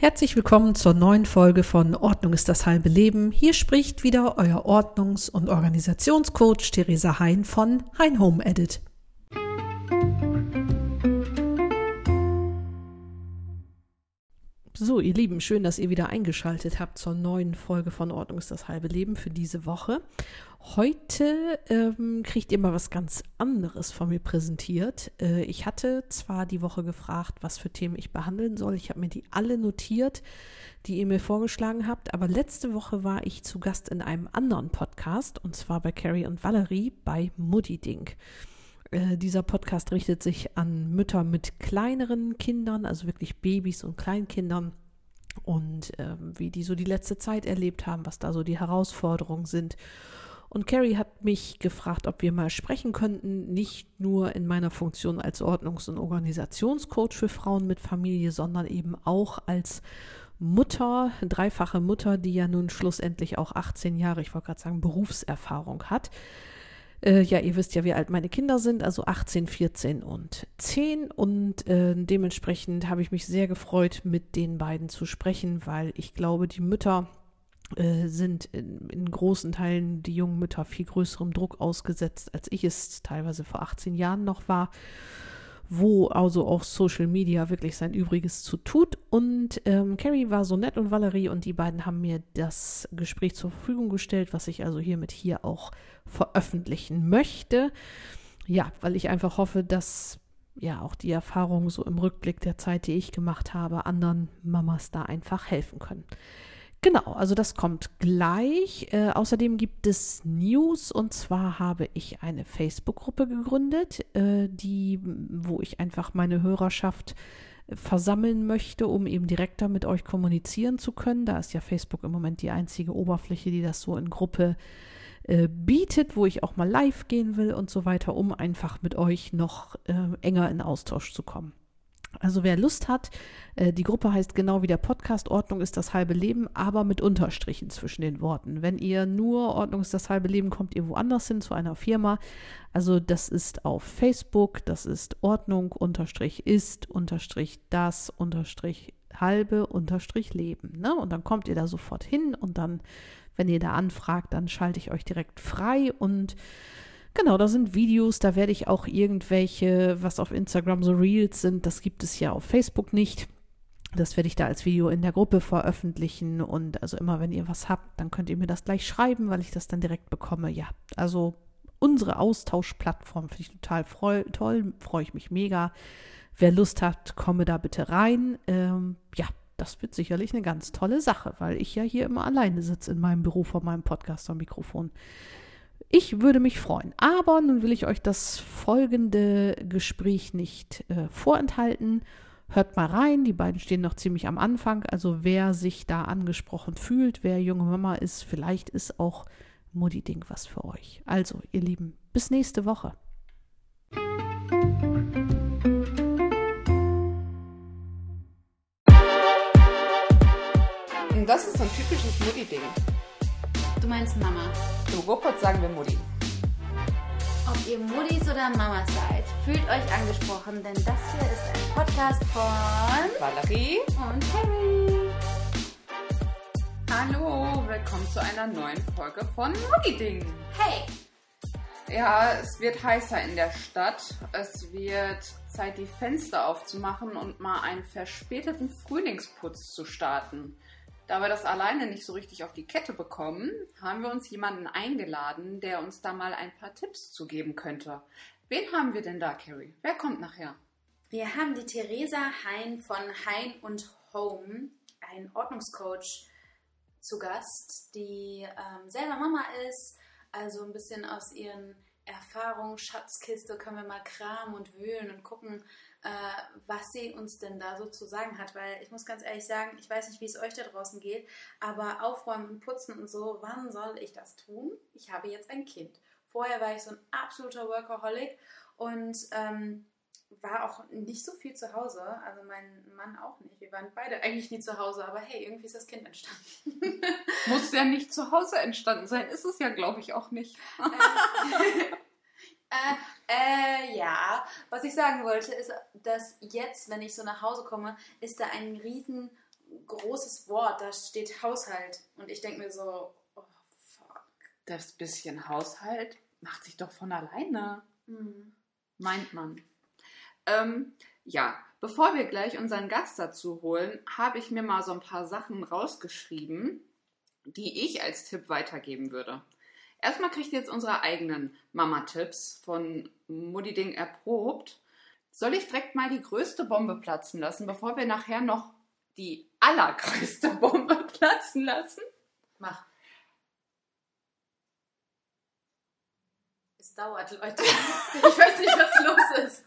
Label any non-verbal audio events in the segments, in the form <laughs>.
Herzlich willkommen zur neuen Folge von Ordnung ist das halbe Leben. Hier spricht wieder euer Ordnungs- und Organisationscoach Theresa Hein von Hein Home Edit. So, ihr Lieben, schön, dass ihr wieder eingeschaltet habt zur neuen Folge von Ordnung ist das halbe Leben für diese Woche. Heute ähm, kriegt ihr mal was ganz anderes von mir präsentiert. Äh, ich hatte zwar die Woche gefragt, was für Themen ich behandeln soll. Ich habe mir die alle notiert, die ihr mir vorgeschlagen habt. Aber letzte Woche war ich zu Gast in einem anderen Podcast und zwar bei Carrie und Valerie bei Mutti Ding. Äh, dieser Podcast richtet sich an Mütter mit kleineren Kindern, also wirklich Babys und Kleinkindern und äh, wie die so die letzte Zeit erlebt haben, was da so die Herausforderungen sind. Und Carrie hat mich gefragt, ob wir mal sprechen könnten, nicht nur in meiner Funktion als Ordnungs- und Organisationscoach für Frauen mit Familie, sondern eben auch als Mutter, dreifache Mutter, die ja nun schlussendlich auch 18 Jahre, ich wollte gerade sagen, Berufserfahrung hat. Äh, ja, ihr wisst ja, wie alt meine Kinder sind, also 18, 14 und 10. Und äh, dementsprechend habe ich mich sehr gefreut, mit den beiden zu sprechen, weil ich glaube, die Mütter äh, sind in, in, großen Teilen die jungen Mütter viel größerem Druck ausgesetzt, als ich es teilweise vor 18 Jahren noch war wo also auch Social Media wirklich sein Übriges zu tut. Und ähm, Carrie war so nett und Valerie und die beiden haben mir das Gespräch zur Verfügung gestellt, was ich also hiermit hier auch veröffentlichen möchte. Ja, weil ich einfach hoffe, dass ja auch die Erfahrungen so im Rückblick der Zeit, die ich gemacht habe, anderen Mamas da einfach helfen können. Genau, also das kommt gleich. Äh, außerdem gibt es News und zwar habe ich eine Facebook-Gruppe gegründet, äh, die, wo ich einfach meine Hörerschaft versammeln möchte, um eben direkter mit euch kommunizieren zu können. Da ist ja Facebook im Moment die einzige Oberfläche, die das so in Gruppe äh, bietet, wo ich auch mal live gehen will und so weiter, um einfach mit euch noch äh, enger in Austausch zu kommen. Also wer Lust hat, äh, die Gruppe heißt genau wie der Podcast Ordnung ist das halbe Leben, aber mit Unterstrichen zwischen den Worten. Wenn ihr nur Ordnung ist das halbe Leben, kommt ihr woanders hin zu einer Firma. Also das ist auf Facebook, das ist Ordnung unterstrich ist unterstrich das unterstrich halbe unterstrich Leben. Ne? Und dann kommt ihr da sofort hin und dann, wenn ihr da anfragt, dann schalte ich euch direkt frei und Genau, da sind Videos, da werde ich auch irgendwelche, was auf Instagram so Reels sind, das gibt es ja auf Facebook nicht. Das werde ich da als Video in der Gruppe veröffentlichen und also immer wenn ihr was habt, dann könnt ihr mir das gleich schreiben, weil ich das dann direkt bekomme. Ja, also unsere Austauschplattform finde ich total freu toll, freue ich mich mega. Wer Lust hat, komme da bitte rein. Ähm, ja, das wird sicherlich eine ganz tolle Sache, weil ich ja hier immer alleine sitze in meinem Büro vor meinem Podcaster-Mikrofon. Ich würde mich freuen. Aber nun will ich euch das folgende Gespräch nicht äh, vorenthalten. Hört mal rein, die beiden stehen noch ziemlich am Anfang. Also wer sich da angesprochen fühlt, wer junge Mama ist, vielleicht ist auch Mutti Ding was für euch. Also, ihr Lieben, bis nächste Woche. Das ist so ein typisches Mutti-Ding. Du meinst Mama. Du, Ruppert sagen wir Mutti. Ob ihr Muttis oder Mamas seid, fühlt euch angesprochen, denn das hier ist ein Podcast von Valerie und Harry. Hallo, willkommen zu einer neuen Folge von Mutti Ding. Hey! Ja, es wird heißer in der Stadt. Es wird Zeit, die Fenster aufzumachen und mal einen verspäteten Frühlingsputz zu starten. Da wir das alleine nicht so richtig auf die Kette bekommen, haben wir uns jemanden eingeladen, der uns da mal ein paar Tipps zu geben könnte. Wen haben wir denn da, Carrie? Wer kommt nachher? Wir haben die Theresa Hein von Hein und Home, ein Ordnungscoach, zu Gast, die ähm, selber Mama ist, also ein bisschen aus ihren Erfahrungen, Schatzkiste können wir mal kramen und wühlen und gucken, was sie uns denn da so zu sagen hat. Weil ich muss ganz ehrlich sagen, ich weiß nicht, wie es euch da draußen geht, aber aufräumen und putzen und so, wann soll ich das tun? Ich habe jetzt ein Kind. Vorher war ich so ein absoluter Workaholic und ähm, war auch nicht so viel zu Hause, also mein Mann auch nicht. Wir waren beide eigentlich nie zu Hause, aber hey, irgendwie ist das Kind entstanden. Muss ja nicht zu Hause entstanden sein, ist es ja, glaube ich, auch nicht. <laughs> äh, äh, ja, was ich sagen wollte, ist, dass jetzt, wenn ich so nach Hause komme, ist da ein riesen großes Wort, da steht Haushalt. Und ich denke mir so, oh fuck. Das bisschen Haushalt macht sich doch von alleine, Hm. meint man. Ähm, ja, bevor wir gleich unseren Gast dazu holen, habe ich mir mal so ein paar Sachen rausgeschrieben, die ich als Tipp weitergeben würde. Erstmal kriegt ihr jetzt unsere eigenen Mama-Tipps von Mutti Ding erprobt. Soll ich direkt mal die größte Bombe platzen lassen, bevor wir nachher noch die allergrößte <laughs> Bombe platzen lassen? Mach. Es dauert, Leute. <laughs> Ich weiß nicht, was los ist.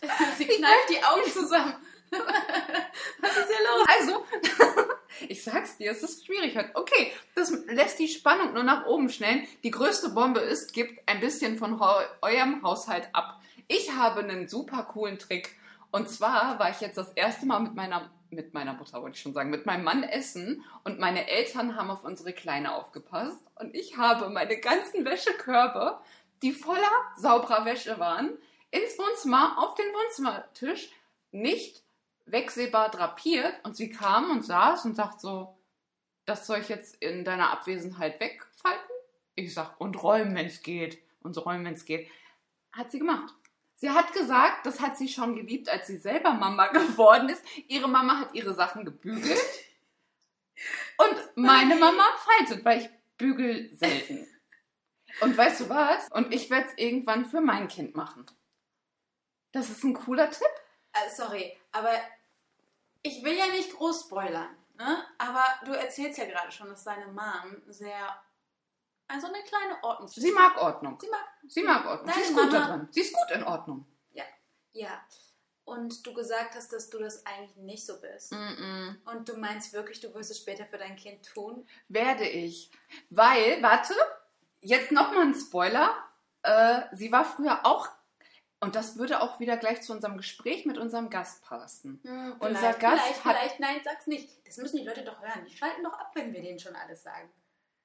<laughs> Sie kneift die Augen zusammen. Was ist hier los? Also, ich sag's dir, es ist schwierig heute. Okay, das lässt die Spannung nur nach oben schnellen. Die größte Bombe ist, gebt ein bisschen von eurem Haushalt ab. Ich habe einen super coolen Trick. Und zwar war ich jetzt das erste Mal mit meiner, mit meiner Mutter, wollte ich schon sagen, mit meinem Mann essen und meine Eltern haben auf unsere Kleine aufgepasst. Und ich habe meine ganzen Wäschekörbe, die voller sauberer Wäsche waren, ins Wohnzimmer, auf den Wohnzimmertisch, nicht wegsehbar drapiert. Und sie kam und saß und sagt so, das soll ich jetzt in deiner Abwesenheit wegfalten? Ich sag, und räumen, wenn es geht. Und so räumen, wenn es geht. Hat sie gemacht. Sie hat gesagt, das hat sie schon geliebt, als sie selber Mama <laughs> geworden ist. Ihre Mama hat ihre Sachen gebügelt. Und meine Mama faltet, weil ich bügel selten. Und weißt du was? Und ich werde es irgendwann für mein Kind machen. Das ist ein cooler Tipp. Äh, sorry, aber ich will ja nicht groß spoilern. Ne? Aber du erzählst ja gerade schon, dass deine Mom sehr. Also eine kleine Ordnung. Sie mag Ordnung. Sie mag. Sie mag Ordnung. Sie ist gut Mama- da drin. Sie ist gut in Ordnung. Ja. Und du gesagt hast, dass du das eigentlich nicht so bist. Mm-mm. Und du meinst wirklich, du wirst es später für dein Kind tun? Werde ich. Weil, warte, jetzt nochmal ein Spoiler. Äh, sie war früher auch, und das würde auch wieder gleich zu unserem Gespräch mit unserem Gast passen. Hm, Unser vielleicht, Gast vielleicht, hat- vielleicht, nein, sag's nicht. Das müssen die Leute doch hören. Die schalten doch ab, wenn wir denen schon alles sagen.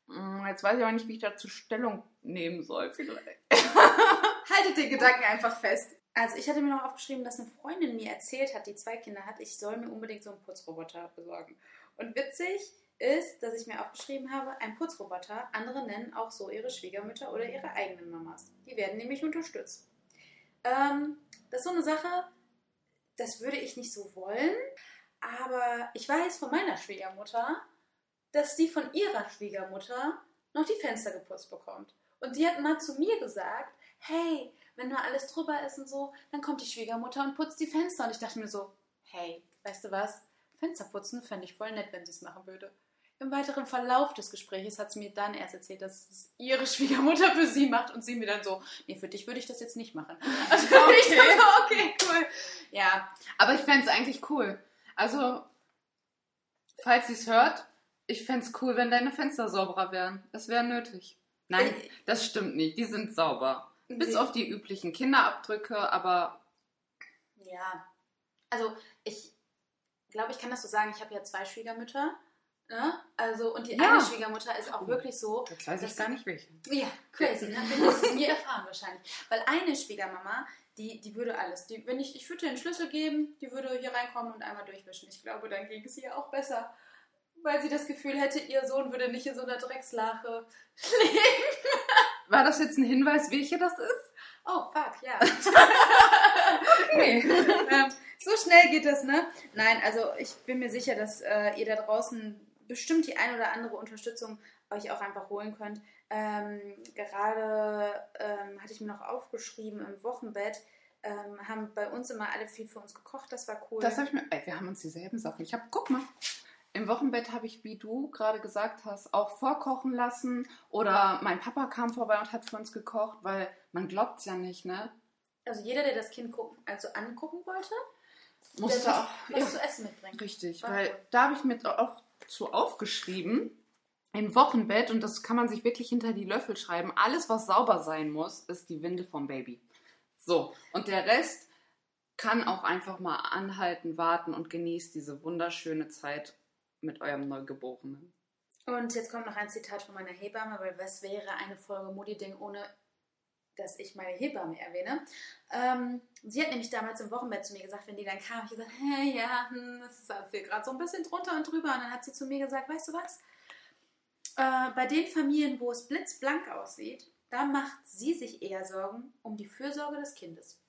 Mm, Jetzt weiß ich aber nicht, wie ich dazu Stellung nehmen soll. <laughs> Haltet den Gedanken einfach fest. Also ich hatte mir noch aufgeschrieben, dass eine Freundin mir erzählt hat, die zwei Kinder hat, ich soll mir unbedingt so einen Putzroboter besorgen. Und witzig ist, dass ich mir aufgeschrieben habe, ein Putzroboter, andere nennen auch so ihre Schwiegermütter oder ihre eigenen Mamas. Die werden nämlich unterstützt. Ähm, das ist so eine Sache, das würde ich nicht so wollen, aber ich weiß von meiner Schwiegermutter, dass die von ihrer Schwiegermutter noch die Fenster geputzt bekommt. Und die hat mal zu mir gesagt, hey, wenn da alles drüber ist und so, dann kommt die Schwiegermutter und putzt die Fenster. Und ich dachte mir so, hey, weißt du was? Fenster putzen fände ich voll nett, wenn sie es machen würde. Im weiteren Verlauf des Gesprächs hat sie mir dann erst erzählt, dass es ihre Schwiegermutter für sie macht und sie mir dann so, nee, für dich würde ich das jetzt nicht machen. <laughs> Also ich Okay. dachte so, okay, cool. Ja, Aber ich fände es eigentlich cool. Also, falls sie es hört, ich fände es cool, wenn deine Fenster sauberer wären. Das wäre nötig. Nein, Äh, das stimmt nicht. Die sind sauber. Bis auf die üblichen Kinderabdrücke, aber Ja, also ich glaube, ich kann das so sagen. Ich habe ja zwei Schwiegermütter. Ne? Also, und die Ja. eine Schwiegermutter ist auch Oh. wirklich so. jetzt weiß ich gar nicht welche. Ja, crazy. Ne? Du wirst es nie erfahren wahrscheinlich. Weil eine Schwiegermama, die, die würde alles. Die, wenn ich, ich würde den Schlüssel geben, die würde hier reinkommen und einmal durchwischen. Ich glaube, dann ging es ihr auch besser. Weil sie das Gefühl hätte, ihr Sohn würde nicht in so einer Dreckslache leben. War das jetzt ein Hinweis, welche das ist? Oh, fuck, ja. <laughs> Okay. <laughs> ähm, so schnell geht das, ne? Nein, also ich bin mir sicher, dass äh, ihr da draußen bestimmt die ein oder andere Unterstützung euch auch einfach holen könnt. Ähm, gerade ähm, hatte ich mir noch aufgeschrieben im Wochenbett, ähm, haben bei uns immer alle viel für uns gekocht, das war cool. Das habe ich mir. Ey, wir haben uns dieselben Sachen. Ich habe, guck mal. Im Wochenbett habe ich, wie du gerade gesagt hast, auch vorkochen lassen. Oder mein Papa kam vorbei und hat für uns gekocht, weil man glaubt es ja nicht, ne? also jeder, der das Kind gucken, also angucken wollte, Musste auch. was Ja, zu essen mitbringen. richtig, War weil cool. da habe ich mir auch zu aufgeschrieben. Im Wochenbett, und das kann man sich wirklich hinter die Löffel schreiben, alles, was sauber sein muss, ist die Windel vom Baby. So, und der Rest kann auch einfach mal anhalten, warten und genießt diese wunderschöne Zeit mit eurem Neugeborenen. Und jetzt kommt noch ein Zitat von meiner Hebamme, weil was wäre eine Folge Mutti-Ding ohne dass ich meine Hebamme erwähne. Ähm, sie hat nämlich damals im Wochenbett zu mir gesagt, wenn die dann kam, ich gesagt, hey, ja, hm, das ist halt gerade so ein bisschen drunter und drüber. Und dann hat sie zu mir gesagt, weißt du was? Äh, bei den Familien, wo es blitzblank aussieht, da macht sie sich eher Sorgen um die Fürsorge des Kindes.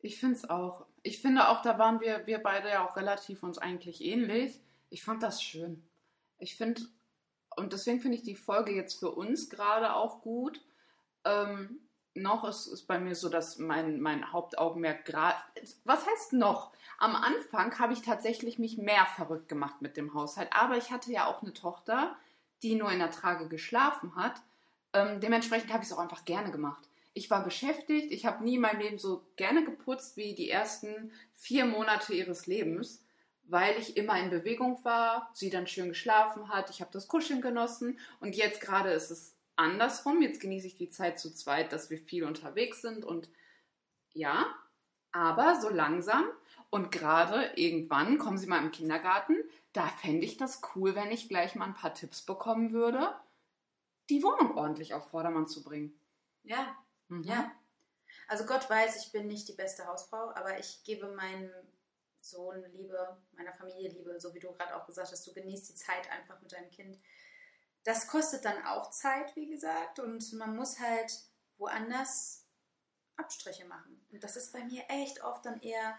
Ich finde es auch. Ich finde auch, da waren wir, wir beide ja auch relativ uns eigentlich ähnlich. Ich fand das schön. Ich finde, und deswegen finde ich die Folge jetzt für uns gerade auch gut. Ähm, noch ist es bei mir so, dass mein, mein Hauptaugenmerk gerade. Was heißt noch? Am Anfang habe ich tatsächlich mich mehr verrückt gemacht mit dem Haushalt. Aber ich hatte ja auch eine Tochter, die nur in der Trage geschlafen hat. Ähm, dementsprechend habe ich es auch einfach gerne gemacht. Ich war beschäftigt, ich habe nie in meinem Leben so gerne geputzt wie die ersten vier Monate ihres Lebens, weil ich immer in Bewegung war, sie dann schön geschlafen hat, ich habe das Kuscheln genossen und jetzt gerade ist es andersrum. Jetzt genieße ich die Zeit zu zweit, dass wir viel unterwegs sind und ja, aber so langsam und gerade irgendwann kommen sie mal im Kindergarten, da fände ich das cool, wenn ich gleich mal ein paar Tipps bekommen würde, die Wohnung ordentlich auf Vordermann zu bringen. Ja, mhm. ja. Also Gott weiß, ich bin nicht die beste Hausfrau, aber ich gebe meinem Sohn Liebe, meiner Familie Liebe, so wie du gerade auch gesagt hast, du genießt die Zeit einfach mit deinem Kind das kostet dann auch Zeit, wie gesagt, und man muss halt woanders Abstriche machen. Und das ist bei mir echt oft dann eher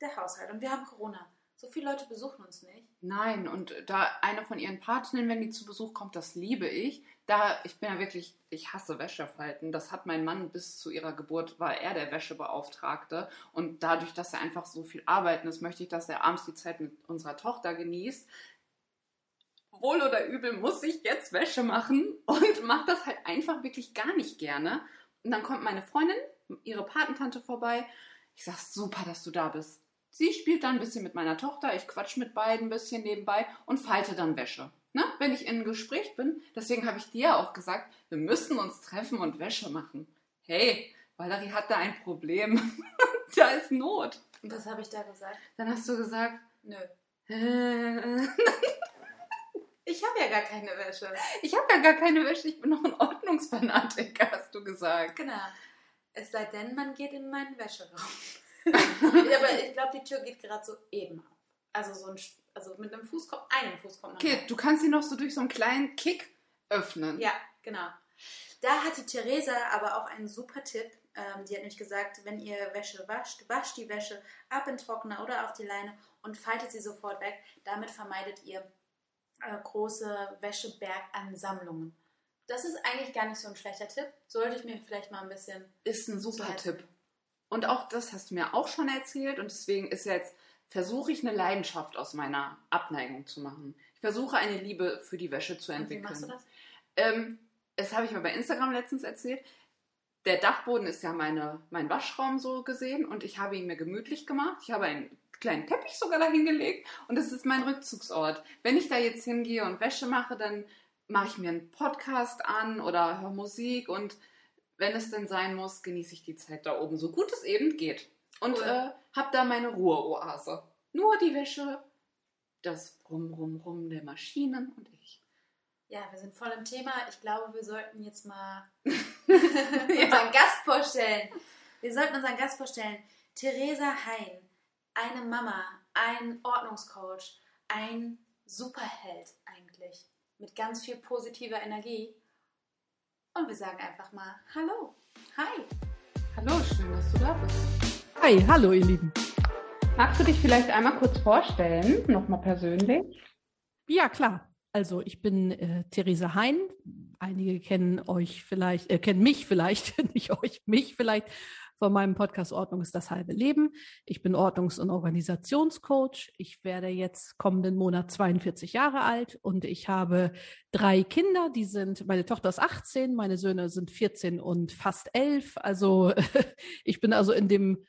der Haushalt. Und wir haben Corona. So viele Leute besuchen uns nicht. Nein, und da eine von ihren Partnern, wenn die zu Besuch kommt, das liebe ich. Da, ich bin ja wirklich, ich hasse Wäschefalten. Das hat mein Mann bis zu ihrer Geburt, war er der Wäschebeauftragte. Und dadurch, dass er einfach so viel arbeiten ist, möchte ich, dass er abends die Zeit mit unserer Tochter genießt wohl oder übel muss ich jetzt Wäsche machen und mache das halt einfach wirklich gar nicht gerne. Und dann kommt meine Freundin, ihre Patentante vorbei. Ich sag, super, dass du da bist. Sie spielt dann ein bisschen mit meiner Tochter, ich quatsch mit beiden ein bisschen nebenbei und falte dann Wäsche. Ne? Wenn ich in einem Gespräch bin, deswegen habe ich dir auch gesagt, wir müssen uns treffen und Wäsche machen. Hey, Valerie hat da ein Problem. <laughs> da ist Not. Und was habe ich da gesagt? Dann hast du gesagt, nö. <laughs> Ich habe ja gar keine Wäsche. Ich habe ja gar keine Wäsche. Ich bin noch ein Ordnungsfanatiker, hast du gesagt. Genau. Es sei denn, man geht in meinen Wäscheraum. <laughs> aber ich glaube, die Tür geht gerade so eben auf. Also so ein, also mit einem Fuß kommt, einem Fuß kommt man. Okay, du kannst sie noch so durch so einen kleinen Kick öffnen. Ja, genau. Da hat die Theresa aber auch einen super Tipp. Ähm, die hat nämlich gesagt, wenn ihr Wäsche wascht, wascht die Wäsche ab in Trockner oder auf die Leine und faltet sie sofort weg. Damit vermeidet ihr äh, große Wäschebergansammlungen. Das ist eigentlich gar nicht so ein schlechter Tipp. Sollte ich mir vielleicht mal ein bisschen. Ist ein super Tipp. Und auch das hast du mir auch schon erzählt und deswegen ist jetzt, versuche ich eine Leidenschaft aus meiner Abneigung zu machen. Ich versuche eine Liebe für die Wäsche zu entwickeln. Und wie machst du das? Ähm, das habe ich mir bei Instagram letztens erzählt. Der Dachboden ist ja meine, mein Waschraum so gesehen und ich habe ihn mir gemütlich gemacht. Ich habe einen kleinen Teppich sogar dahingelegt und das ist mein Rückzugsort. Wenn ich da jetzt hingehe und Wäsche mache, dann mache ich mir einen Podcast an oder höre Musik und wenn es denn sein muss, genieße ich die Zeit da oben, so gut es eben geht. Und cool. äh, habe da meine Ruheoase. Nur die Wäsche, das Rum, Rum, Rum der Maschinen und ich. Ja, wir sind voll im Thema. Ich glaube, wir sollten jetzt mal <laughs> <laughs> unseren Gast vorstellen. Wir sollten unseren Gast vorstellen. Theresa Hein eine Mama, ein Ordnungscoach, ein Superheld eigentlich. Mit ganz viel positiver Energie. Und wir sagen einfach mal Hallo. Hi. Hallo, schön, dass du da bist. Hi, hallo ihr Lieben. Magst du dich vielleicht einmal kurz vorstellen, nochmal persönlich? Ja, klar. Also ich bin äh, Theresa Hein. Einige kennen euch vielleicht, äh, kennen mich vielleicht, <laughs> nicht euch, mich vielleicht von meinem Podcast Ordnung ist das halbe Leben. Ich bin Ordnungs- und Organisationscoach. Ich werde jetzt kommenden Monat 42 Jahre alt und ich habe drei Kinder. Die sind, meine Tochter ist 18, meine Söhne sind 14 und fast 11. Also <laughs> ich bin also in dem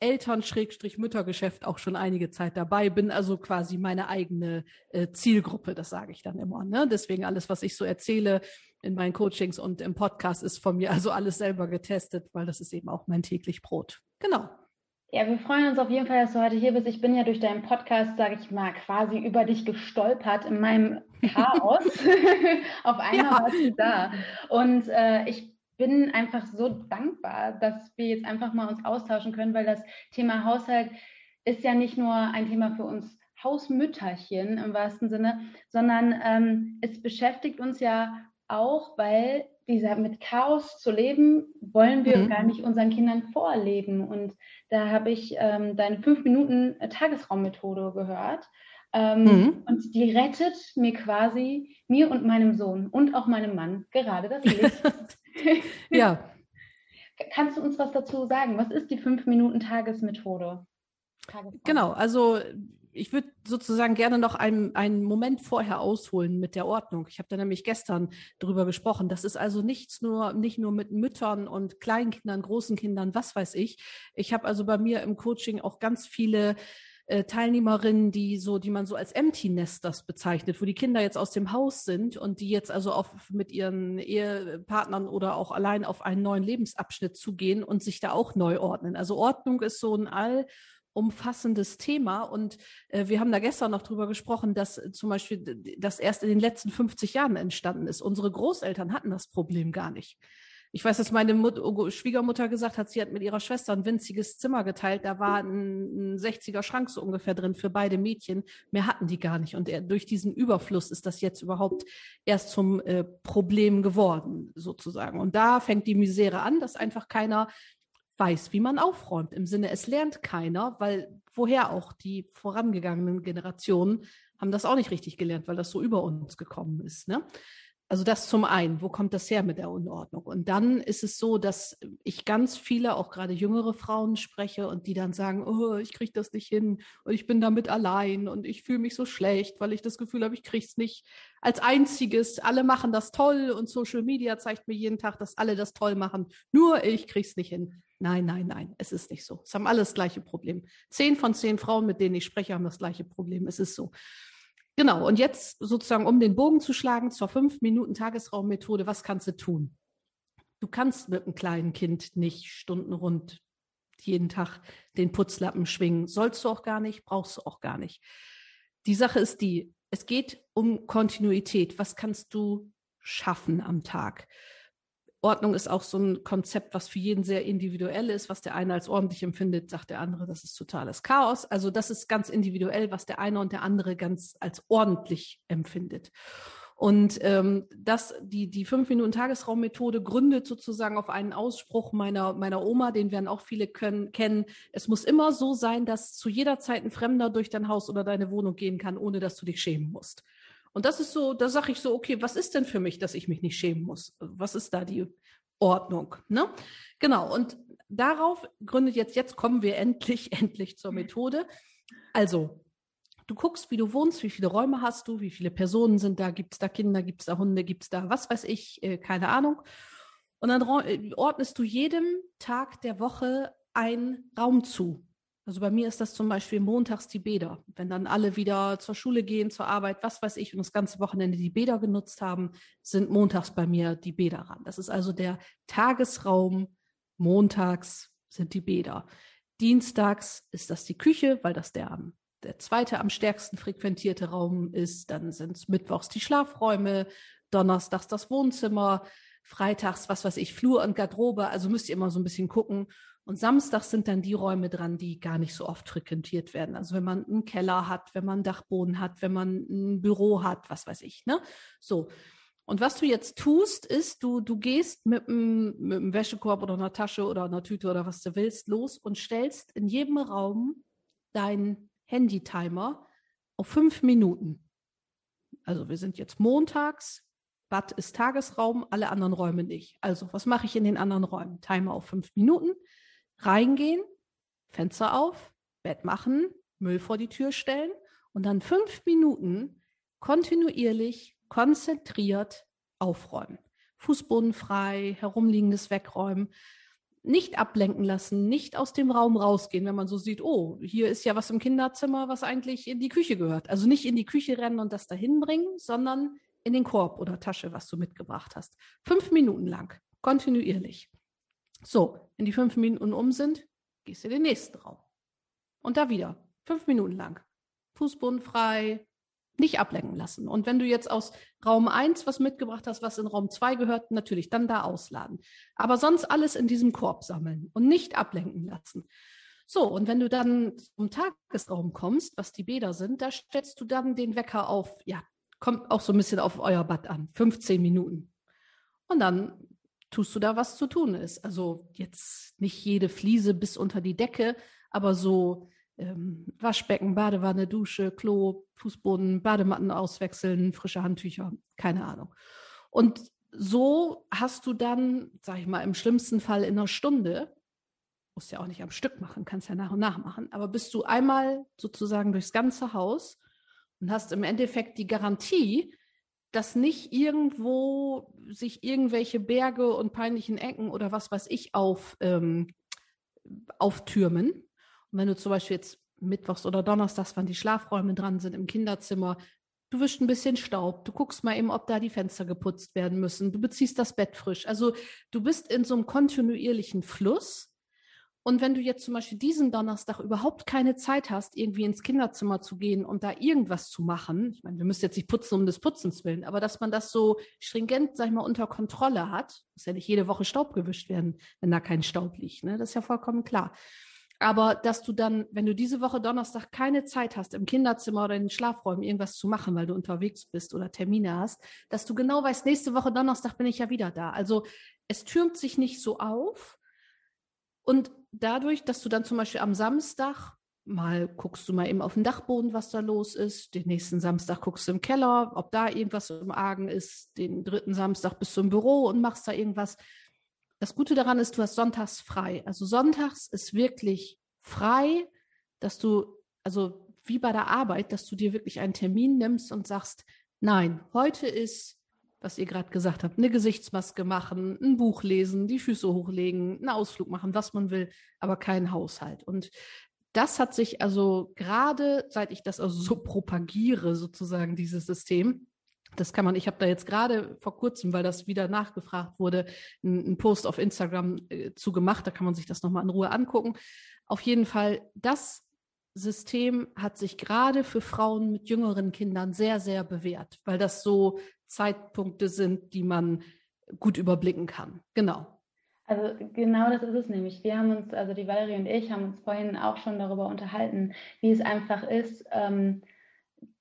Eltern-Müttergeschäft auch schon einige Zeit dabei, bin also quasi meine eigene äh, Zielgruppe, das sage ich dann immer. Ne? Deswegen alles, was ich so erzähle, in meinen Coachings und im Podcast ist von mir also alles selber getestet, weil das ist eben auch mein täglich Brot. Genau. Ja, wir freuen uns auf jeden Fall, dass du heute hier bist. Ich bin ja durch deinen Podcast, sage ich mal, quasi über dich gestolpert in meinem Chaos. <laughs> auf einmal ja. warst du da. Und äh, ich bin einfach so dankbar, dass wir jetzt einfach mal uns austauschen können, weil das Thema Haushalt ist ja nicht nur ein Thema für uns Hausmütterchen im wahrsten Sinne, sondern ähm, es beschäftigt uns ja auch, weil dieser mit Chaos zu leben, wollen wir mhm. gar nicht unseren Kindern vorleben. Und da habe ich ähm, deine fünf Minuten Tagesraummethode gehört. Ähm, mhm. Und die rettet mir quasi, mir und meinem Sohn und auch meinem Mann gerade das Licht. <laughs> ja. Kannst du uns was dazu sagen? Was ist die fünf Minuten Tagesmethode? Genau, also ich würde sozusagen gerne noch einen, einen Moment vorher ausholen mit der Ordnung. Ich habe da nämlich gestern drüber gesprochen. Das ist also nichts nur, nicht nur mit Müttern und Kleinkindern, großen Kindern, was weiß ich. Ich habe also bei mir im Coaching auch ganz viele äh, Teilnehmerinnen, die so, die man so als Empty Nesters bezeichnet, wo die Kinder jetzt aus dem Haus sind und die jetzt also auf, mit ihren Ehepartnern oder auch allein auf einen neuen Lebensabschnitt zugehen und sich da auch neu ordnen. Also Ordnung ist so ein all umfassendes Thema. Und äh, wir haben da gestern noch drüber gesprochen, dass äh, zum Beispiel das erst in den letzten 50 Jahren entstanden ist. Unsere Großeltern hatten das Problem gar nicht. Ich weiß, dass meine Mut Schwiegermutter gesagt hat, sie hat mit ihrer Schwester ein winziges Zimmer geteilt. Da war ein, ein 60er Schrank so ungefähr drin für beide Mädchen. Mehr hatten die gar nicht. Und er, durch diesen Überfluss ist das jetzt überhaupt erst zum äh, Problem geworden, sozusagen. Und da fängt die Misere an, dass einfach keiner weiß, wie man aufräumt. Im Sinne, es lernt keiner, weil woher auch die vorangegangenen Generationen haben das auch nicht richtig gelernt, weil das so über uns gekommen ist. Ne? Also das zum einen, wo kommt das her mit der Unordnung? Und dann ist es so, dass ich ganz viele, auch gerade jüngere Frauen spreche und die dann sagen, oh, ich kriege das nicht hin und ich bin damit allein und ich fühle mich so schlecht, weil ich das Gefühl habe, ich kriege es nicht als einziges. Alle machen das toll und Social Media zeigt mir jeden Tag, dass alle das toll machen. Nur ich kriege es nicht hin. Nein, nein, nein, es ist nicht so. Es haben alle das gleiche Problem. Zehn von zehn Frauen, mit denen ich spreche, haben das gleiche Problem. Es ist so. Genau, und jetzt sozusagen, um den Bogen zu schlagen zur fünf Minuten Tagesraummethode, was kannst du tun? Du kannst mit einem kleinen Kind nicht stundenrund jeden Tag den Putzlappen schwingen. Sollst du auch gar nicht, brauchst du auch gar nicht. Die Sache ist die, es geht um Kontinuität. Was kannst du schaffen am Tag? Ordnung ist auch so ein Konzept, was für jeden sehr individuell ist. Was der eine als ordentlich empfindet, sagt der andere, das ist totales Chaos. Also das ist ganz individuell, was der eine und der andere ganz als ordentlich empfindet. Und ähm, das, die, die fünf Minuten Tagesraummethode gründet sozusagen auf einen Ausspruch meiner, meiner Oma, den werden auch viele können, kennen. Es muss immer so sein, dass zu jeder Zeit ein Fremder durch dein Haus oder deine Wohnung gehen kann, ohne dass du dich schämen musst. Und das ist so, da sage ich so, okay, was ist denn für mich, dass ich mich nicht schämen muss? Was ist da die Ordnung? Ne? Genau. Und darauf gründet jetzt, jetzt kommen wir endlich, <laughs> endlich zur Methode. Also, du guckst, wie du wohnst, wie viele Räume hast du, wie viele Personen sind da, gibt es da Kinder, gibt es da Hunde, gibt es da was weiß ich, äh, keine Ahnung. Und dann äh, ordnest du jedem Tag der Woche einen Raum zu. Also bei mir ist das zum Beispiel montags die Bäder. Wenn dann alle wieder zur Schule gehen, zur Arbeit, was weiß ich, und das ganze Wochenende die Bäder genutzt haben, sind montags bei mir die Bäder ran. Das ist also der Tagesraum. Montags sind die Bäder. Dienstags ist das die Küche, weil das der, der zweite am stärksten frequentierte Raum ist. Dann sind es mittwochs die Schlafräume, donnerstags das Wohnzimmer, freitags, was weiß ich, Flur und Garderobe. Also müsst ihr immer so ein bisschen gucken. Und samstags sind dann die Räume dran, die gar nicht so oft frequentiert werden. Also wenn man einen Keller hat, wenn man einen Dachboden hat, wenn man ein Büro hat, was weiß ich, ne? So. Und was du jetzt tust, ist, du, du gehst mit einem, mit einem Wäschekorb oder einer Tasche oder einer Tüte oder was du willst los und stellst in jedem Raum deinen Handy-Timer auf fünf Minuten. Also wir sind jetzt montags, Bad ist Tagesraum, alle anderen Räume nicht. Also was mache ich in den anderen Räumen? Timer auf fünf Minuten reingehen, Fenster auf, Bett machen, Müll vor die Tür stellen und dann fünf Minuten kontinuierlich, konzentriert aufräumen. Fußboden frei, herumliegendes wegräumen, nicht ablenken lassen, nicht aus dem Raum rausgehen, wenn man so sieht, oh, hier ist ja was im Kinderzimmer, was eigentlich in die Küche gehört. Also nicht in die Küche rennen und das dahin bringen, sondern in den Korb oder Tasche, was du mitgebracht hast. Fünf Minuten lang, kontinuierlich. So, wenn die fünf Minuten um sind, gehst du in den nächsten Raum. Und da wieder, fünf Minuten lang. Fußboden frei, nicht ablenken lassen. Und wenn du jetzt aus Raum 1 was mitgebracht hast, was in Raum 2 gehört, natürlich dann da ausladen. Aber sonst alles in diesem Korb sammeln und nicht ablenken lassen. So, und wenn du dann zum Tagesraum kommst, was die Bäder sind, da stellst du dann den Wecker auf, ja, kommt auch so ein bisschen auf euer Bad an, 15 Minuten. Und dann tust du da, was zu tun ist. Also jetzt nicht jede Fliese bis unter die Decke, aber so ähm, Waschbecken, Badewanne, Dusche, Klo, Fußboden, Badematten auswechseln, frische Handtücher, keine Ahnung. Und so hast du dann, sag ich mal, im schlimmsten Fall in einer Stunde, musst ja auch nicht am Stück machen, kannst ja nach und nach machen, aber bist du einmal sozusagen durchs ganze Haus und hast im Endeffekt die Garantie, dass nicht irgendwo sich irgendwelche Berge und peinlichen Ecken oder was weiß ich auf, ähm, auftürmen. Und wenn du zum Beispiel jetzt Mittwochs oder Donnerstags, wann die Schlafräume dran sind im Kinderzimmer, du wischst ein bisschen Staub, du guckst mal eben, ob da die Fenster geputzt werden müssen, du beziehst das Bett frisch. Also du bist in so einem kontinuierlichen Fluss und wenn du jetzt zum Beispiel diesen Donnerstag überhaupt keine Zeit hast, irgendwie ins Kinderzimmer zu gehen und da irgendwas zu machen, ich meine, wir müssen jetzt nicht putzen um des Putzens willen, aber dass man das so stringent, sag ich mal, unter Kontrolle hat, muss ja nicht jede Woche Staub gewischt werden, wenn da kein Staub liegt, ne? Das ist ja vollkommen klar. Aber dass du dann, wenn du diese Woche Donnerstag keine Zeit hast, im Kinderzimmer oder in den Schlafräumen irgendwas zu machen, weil du unterwegs bist oder Termine hast, dass du genau weißt, nächste Woche Donnerstag bin ich ja wieder da. Also es türmt sich nicht so auf. Und dadurch, dass du dann zum Beispiel am Samstag mal guckst du mal eben auf den Dachboden, was da los ist. Den nächsten Samstag guckst du im Keller, ob da irgendwas im Argen ist. Den dritten Samstag bist du im Büro und machst da irgendwas. Das Gute daran ist, du hast sonntags frei. Also sonntags ist wirklich frei, dass du, also wie bei der Arbeit, dass du dir wirklich einen Termin nimmst und sagst, nein, heute ist was ihr gerade gesagt habt, eine Gesichtsmaske machen, ein Buch lesen, die Füße hochlegen, einen Ausflug machen, was man will, aber kein Haushalt. Und das hat sich also gerade, seit ich das also so propagiere, sozusagen dieses System, das kann man, ich habe da jetzt gerade vor kurzem, weil das wieder nachgefragt wurde, einen Post auf Instagram äh, zu da kann man sich das nochmal in Ruhe angucken. Auf jeden Fall, das System hat sich gerade für Frauen mit jüngeren Kindern sehr, sehr bewährt, weil das so Zeitpunkte sind, die man gut überblicken kann. Genau. Also genau das ist es nämlich. Wir haben uns, also die Valerie und ich haben uns vorhin auch schon darüber unterhalten, wie es einfach ist, ähm,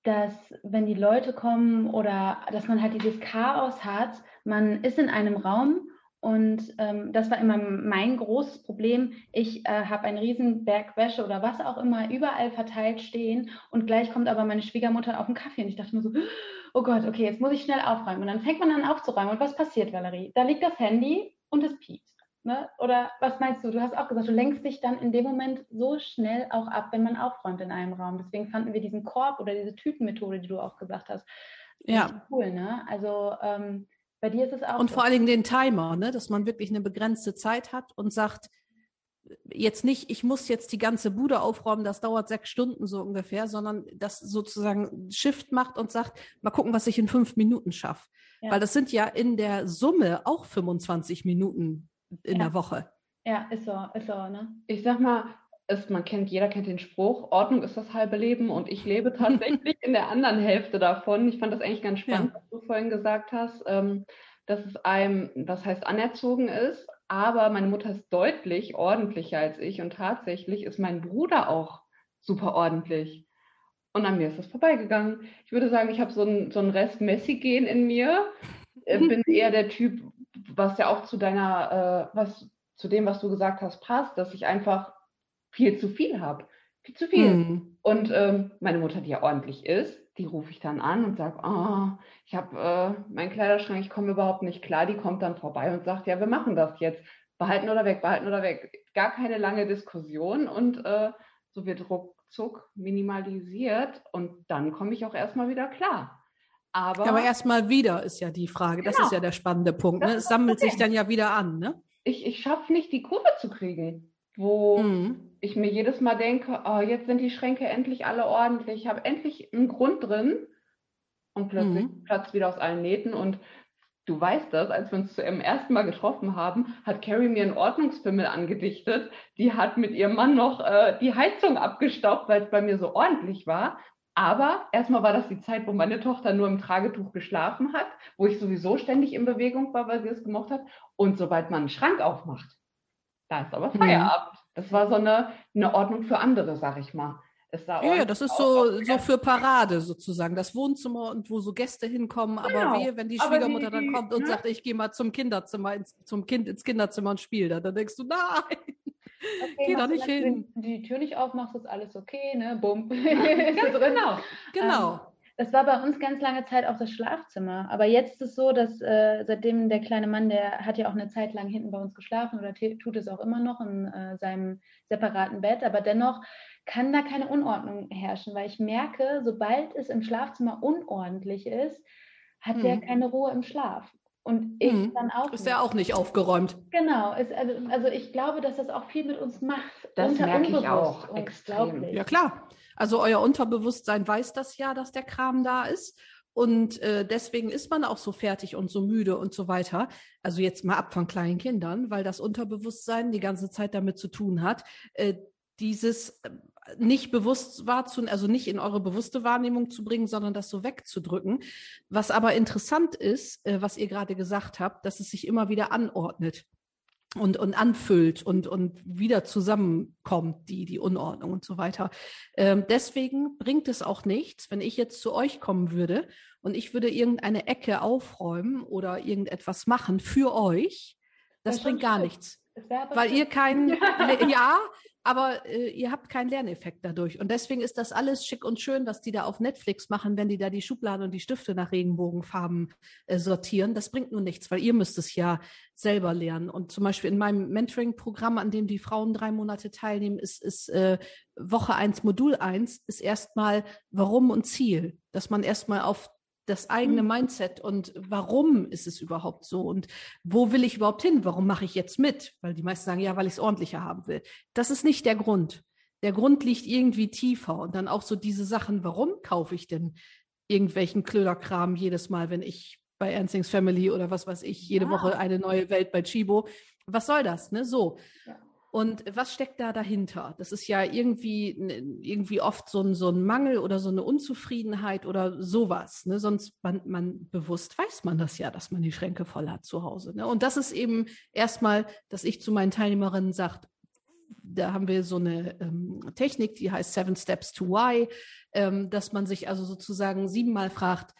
dass wenn die Leute kommen oder dass man halt dieses Chaos hat, man ist in einem Raum und ähm, das war immer mein großes Problem. Ich äh, habe einen riesen Berg Wäsche oder was auch immer überall verteilt stehen und gleich kommt aber meine Schwiegermutter auf den Kaffee und ich dachte mir so, oh Gott, okay, jetzt muss ich schnell aufräumen. Und dann fängt man an aufzuräumen. Und was passiert, Valerie? Da liegt das Handy und es piept. Ne? Oder was meinst du? Du hast auch gesagt, du lenkst dich dann in dem Moment so schnell auch ab, wenn man aufräumt in einem Raum. Deswegen fanden wir diesen Korb oder diese Tütenmethode, die du auch gesagt hast, ja. cool. Ne? Also ähm, bei dir ist es auch. Und so. vor allen Dingen den Timer, ne? dass man wirklich eine begrenzte Zeit hat und sagt, jetzt nicht, ich muss jetzt die ganze Bude aufräumen, das dauert sechs Stunden so ungefähr, sondern das sozusagen Shift macht und sagt, mal gucken, was ich in fünf Minuten schaffe. Ja. Weil das sind ja in der Summe auch 25 Minuten in ja. der Woche. Ja, ist so, ist so, ne? Ich sag mal, ist, man kennt, jeder kennt den Spruch, Ordnung ist das halbe Leben und ich lebe <laughs> tatsächlich in der anderen Hälfte davon. Ich fand das eigentlich ganz spannend, ja. was du vorhin gesagt hast, ähm, dass es einem, was heißt anerzogen ist, aber meine Mutter ist deutlich ordentlicher als ich und tatsächlich ist mein Bruder auch super ordentlich. Und an mir ist das vorbeigegangen. Ich würde sagen, ich habe so einen so Rest Messi-Gen in mir. Ich <laughs> bin eher der Typ, was ja auch zu deiner, äh, was zu dem, was du gesagt hast, passt, dass ich einfach viel zu viel habe. Viel zu viel. Mhm. Und ähm, meine Mutter, die ja ordentlich ist, die rufe ich dann an und sage, oh, ich habe äh, meinen Kleiderschrank, ich komme überhaupt nicht klar. Die kommt dann vorbei und sagt, ja, wir machen das jetzt. Behalten oder weg, behalten oder weg. Gar keine lange Diskussion und äh, so wird ruckzuck minimalisiert und dann komme ich auch erstmal wieder klar. Aber, ja, aber erstmal wieder ist ja die Frage. Genau. Das ist ja der spannende Punkt. Ne? Es sammelt sich dann ja wieder an. Ne? Ich, ich schaffe nicht, die Kurve zu kriegen wo mhm. ich mir jedes Mal denke, oh, jetzt sind die Schränke endlich alle ordentlich, ich habe endlich einen Grund drin und plötzlich mhm. platzt wieder aus allen Nähten und du weißt das, als wir uns zum ersten Mal getroffen haben, hat Carrie mir einen Ordnungsfimmel angedichtet, die hat mit ihrem Mann noch äh, die Heizung abgestaubt, weil es bei mir so ordentlich war, Aber erstmal war das die Zeit, wo meine Tochter nur im Tragetuch geschlafen hat, wo ich sowieso ständig in Bewegung war, weil sie es gemocht hat. Und sobald man einen Schrank aufmacht, da ist aber mhm. Feierabend. Mhm. Das war so eine, eine Ordnung für andere, sag ich mal. Ja, das ist so, so für Parade sozusagen, das Wohnzimmer und wo so Gäste hinkommen, aber genau. wehe, wenn die Schwiegermutter die, dann kommt und ne? sagt, ich gehe mal zum Kinderzimmer, ins, zum Kind ins Kinderzimmer und spiele da, dann denkst du, nein, okay, geh da nicht hin. Wenn du die Tür nicht aufmachst, ist alles okay, ne, bumm. Ja, <laughs> genau, genau. Ähm, das war bei uns ganz lange Zeit auch das Schlafzimmer. Aber jetzt ist es so, dass äh, seitdem der kleine Mann, der hat ja auch eine Zeit lang hinten bei uns geschlafen oder tut es auch immer noch in äh, seinem separaten Bett. Aber dennoch kann da keine Unordnung herrschen, weil ich merke, sobald es im Schlafzimmer unordentlich ist, hat hm. der keine Ruhe im Schlaf. Und ich hm. dann auch. Ist ja auch nicht aufgeräumt. Genau. Ist, also, also ich glaube, dass das auch viel mit uns macht. Das merke ich auch. Extrem. Ja, klar. Also euer Unterbewusstsein weiß das ja, dass der Kram da ist. Und äh, deswegen ist man auch so fertig und so müde und so weiter. Also jetzt mal ab von kleinen Kindern, weil das Unterbewusstsein die ganze Zeit damit zu tun hat, äh, dieses äh, nicht bewusst wahrzunehmen, also nicht in eure bewusste Wahrnehmung zu bringen, sondern das so wegzudrücken. Was aber interessant ist, äh, was ihr gerade gesagt habt, dass es sich immer wieder anordnet und, und anfüllt und, und wieder zusammenkommt, die, die Unordnung und so weiter. Ähm, deswegen bringt es auch nichts, wenn ich jetzt zu euch kommen würde und ich würde irgendeine Ecke aufräumen oder irgendetwas machen für euch. Das, das bringt gar nichts. Weil ihr kein, <laughs> ja. ja, aber äh, ihr habt keinen Lerneffekt dadurch. Und deswegen ist das alles schick und schön, was die da auf Netflix machen, wenn die da die Schubladen und die Stifte nach Regenbogenfarben äh, sortieren. Das bringt nur nichts, weil ihr müsst es ja selber lernen. Und zum Beispiel in meinem Mentoring-Programm, an dem die Frauen drei Monate teilnehmen, ist, ist äh, Woche eins Modul eins ist erstmal Warum und Ziel. Dass man erstmal auf das eigene mhm. Mindset und warum ist es überhaupt so und wo will ich überhaupt hin? Warum mache ich jetzt mit? Weil die meisten sagen, ja, weil ich es ordentlicher haben will. Das ist nicht der Grund. Der Grund liegt irgendwie tiefer und dann auch so diese Sachen, warum kaufe ich denn irgendwelchen Klöderkram jedes Mal, wenn ich bei Ernstings Family oder was weiß ich, jede ja. Woche eine neue Welt bei Chibo. Was soll das, ne? So. Ja. Und was steckt da dahinter? Das ist ja irgendwie, irgendwie oft so ein, so ein Mangel oder so eine Unzufriedenheit oder sowas. Ne? Sonst man, man bewusst weiß man das ja, dass man die Schränke voll hat zu Hause. Ne? Und das ist eben erstmal, dass ich zu meinen Teilnehmerinnen sage, da haben wir so eine ähm, Technik, die heißt Seven Steps to Why, ähm, dass man sich also sozusagen siebenmal fragt,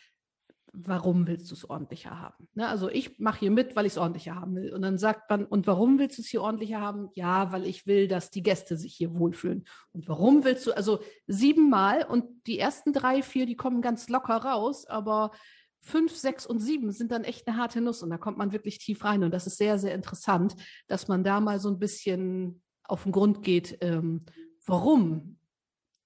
warum willst du es ordentlicher haben? Ne? Also ich mache hier mit, weil ich es ordentlicher haben will. Und dann sagt man, und warum willst du es hier ordentlicher haben? Ja, weil ich will, dass die Gäste sich hier wohlfühlen. Und warum willst du, also siebenmal und die ersten drei, vier, die kommen ganz locker raus, aber fünf, sechs und sieben sind dann echt eine harte Nuss und da kommt man wirklich tief rein. Und das ist sehr, sehr interessant, dass man da mal so ein bisschen auf den Grund geht, ähm, warum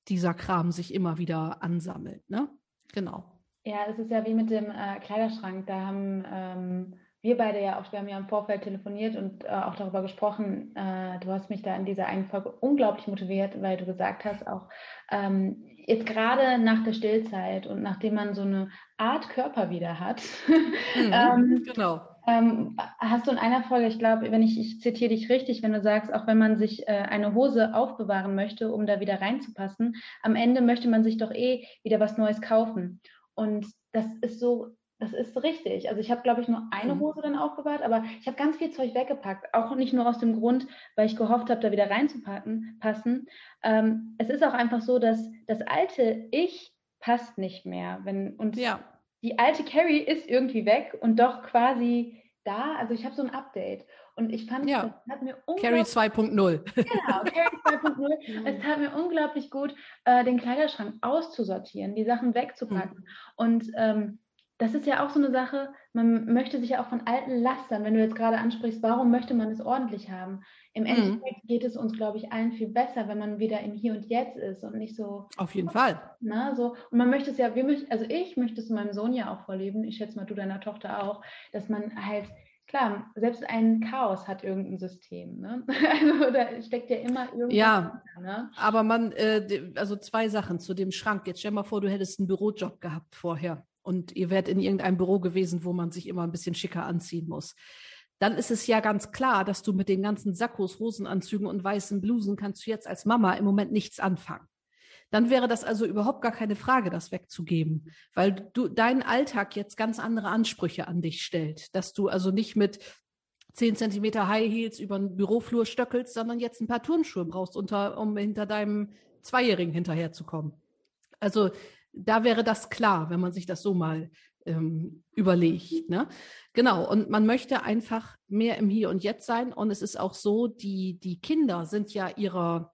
dieser Kram sich immer wieder ansammelt. Ne? Genau. Ja, es ist ja wie mit dem äh, Kleiderschrank. Da haben ähm, wir beide ja auch, wir haben ja im Vorfeld telefoniert und äh, auch darüber gesprochen. Äh, du hast mich da in dieser einen Folge unglaublich motiviert, weil du gesagt hast, auch ähm, jetzt gerade nach der Stillzeit und nachdem man so eine Art Körper wieder hat, <laughs> mhm, ähm, genau. Ähm, hast du in einer Folge, ich glaube, wenn ich, ich zitiere dich richtig, wenn du sagst, auch wenn man sich äh, eine Hose aufbewahren möchte, um da wieder reinzupassen, am Ende möchte man sich doch eh wieder was Neues kaufen. Und das ist so, das ist richtig. Also ich habe, glaube ich, nur eine mhm. Hose dann aufbewahrt, aber ich habe ganz viel Zeug weggepackt. Auch nicht nur aus dem Grund, weil ich gehofft habe, da wieder reinzupacken, passen. Ähm, es ist auch einfach so, dass das alte Ich passt nicht mehr. Wenn, und ja. die alte Carrie ist irgendwie weg und doch quasi da. Also ich habe so ein Update. Und ich fand, ja. es hat mir unglaublich... Carrie 2.0. Genau, Carrie <laughs> 2.0. es tat mir unglaublich gut, äh, den Kleiderschrank auszusortieren, die Sachen wegzupacken. Mhm. Und ähm, das ist ja auch so eine Sache, man möchte sich ja auch von alten Lastern, wenn du jetzt gerade ansprichst, warum möchte man es ordentlich haben? Im mhm. Endeffekt geht es uns, glaube ich, allen viel besser, wenn man wieder im Hier und Jetzt ist und nicht so. Auf jeden Fall. Na, so. Und man möchte es ja, wir möchten, also ich möchte es meinem Sohn ja auch vorleben, ich schätze mal du deiner Tochter auch, dass man halt klar, selbst ein Chaos hat irgendein System. Ne? <laughs> Also da steckt ja immer irgendwas. Ja, ne? aber man, äh, also zwei Sachen zu dem Schrank. Jetzt stell mal vor, du hättest einen Bürojob gehabt vorher und ihr wärt in irgendeinem Büro gewesen, wo man sich immer ein bisschen schicker anziehen muss. Dann ist es ja ganz klar, dass du mit den ganzen Sakkos, Hosenanzügen und weißen Blusen kannst du jetzt als Mama im Moment nichts anfangen. Dann wäre das also überhaupt gar keine Frage, das wegzugeben, weil du dein Alltag jetzt ganz andere Ansprüche an dich stellt, dass du also nicht mit 10 Zentimeter High Heels über den Büroflur stöckelst, sondern jetzt ein paar Turnschuhe brauchst, unter, um hinter deinem Zweijährigen hinterherzukommen. Also da wäre das klar, wenn man sich das so mal ähm, überlegt. Ne? Genau, und man möchte einfach mehr im Hier und Jetzt sein. Und es ist auch so, die, die Kinder sind ja ihrer,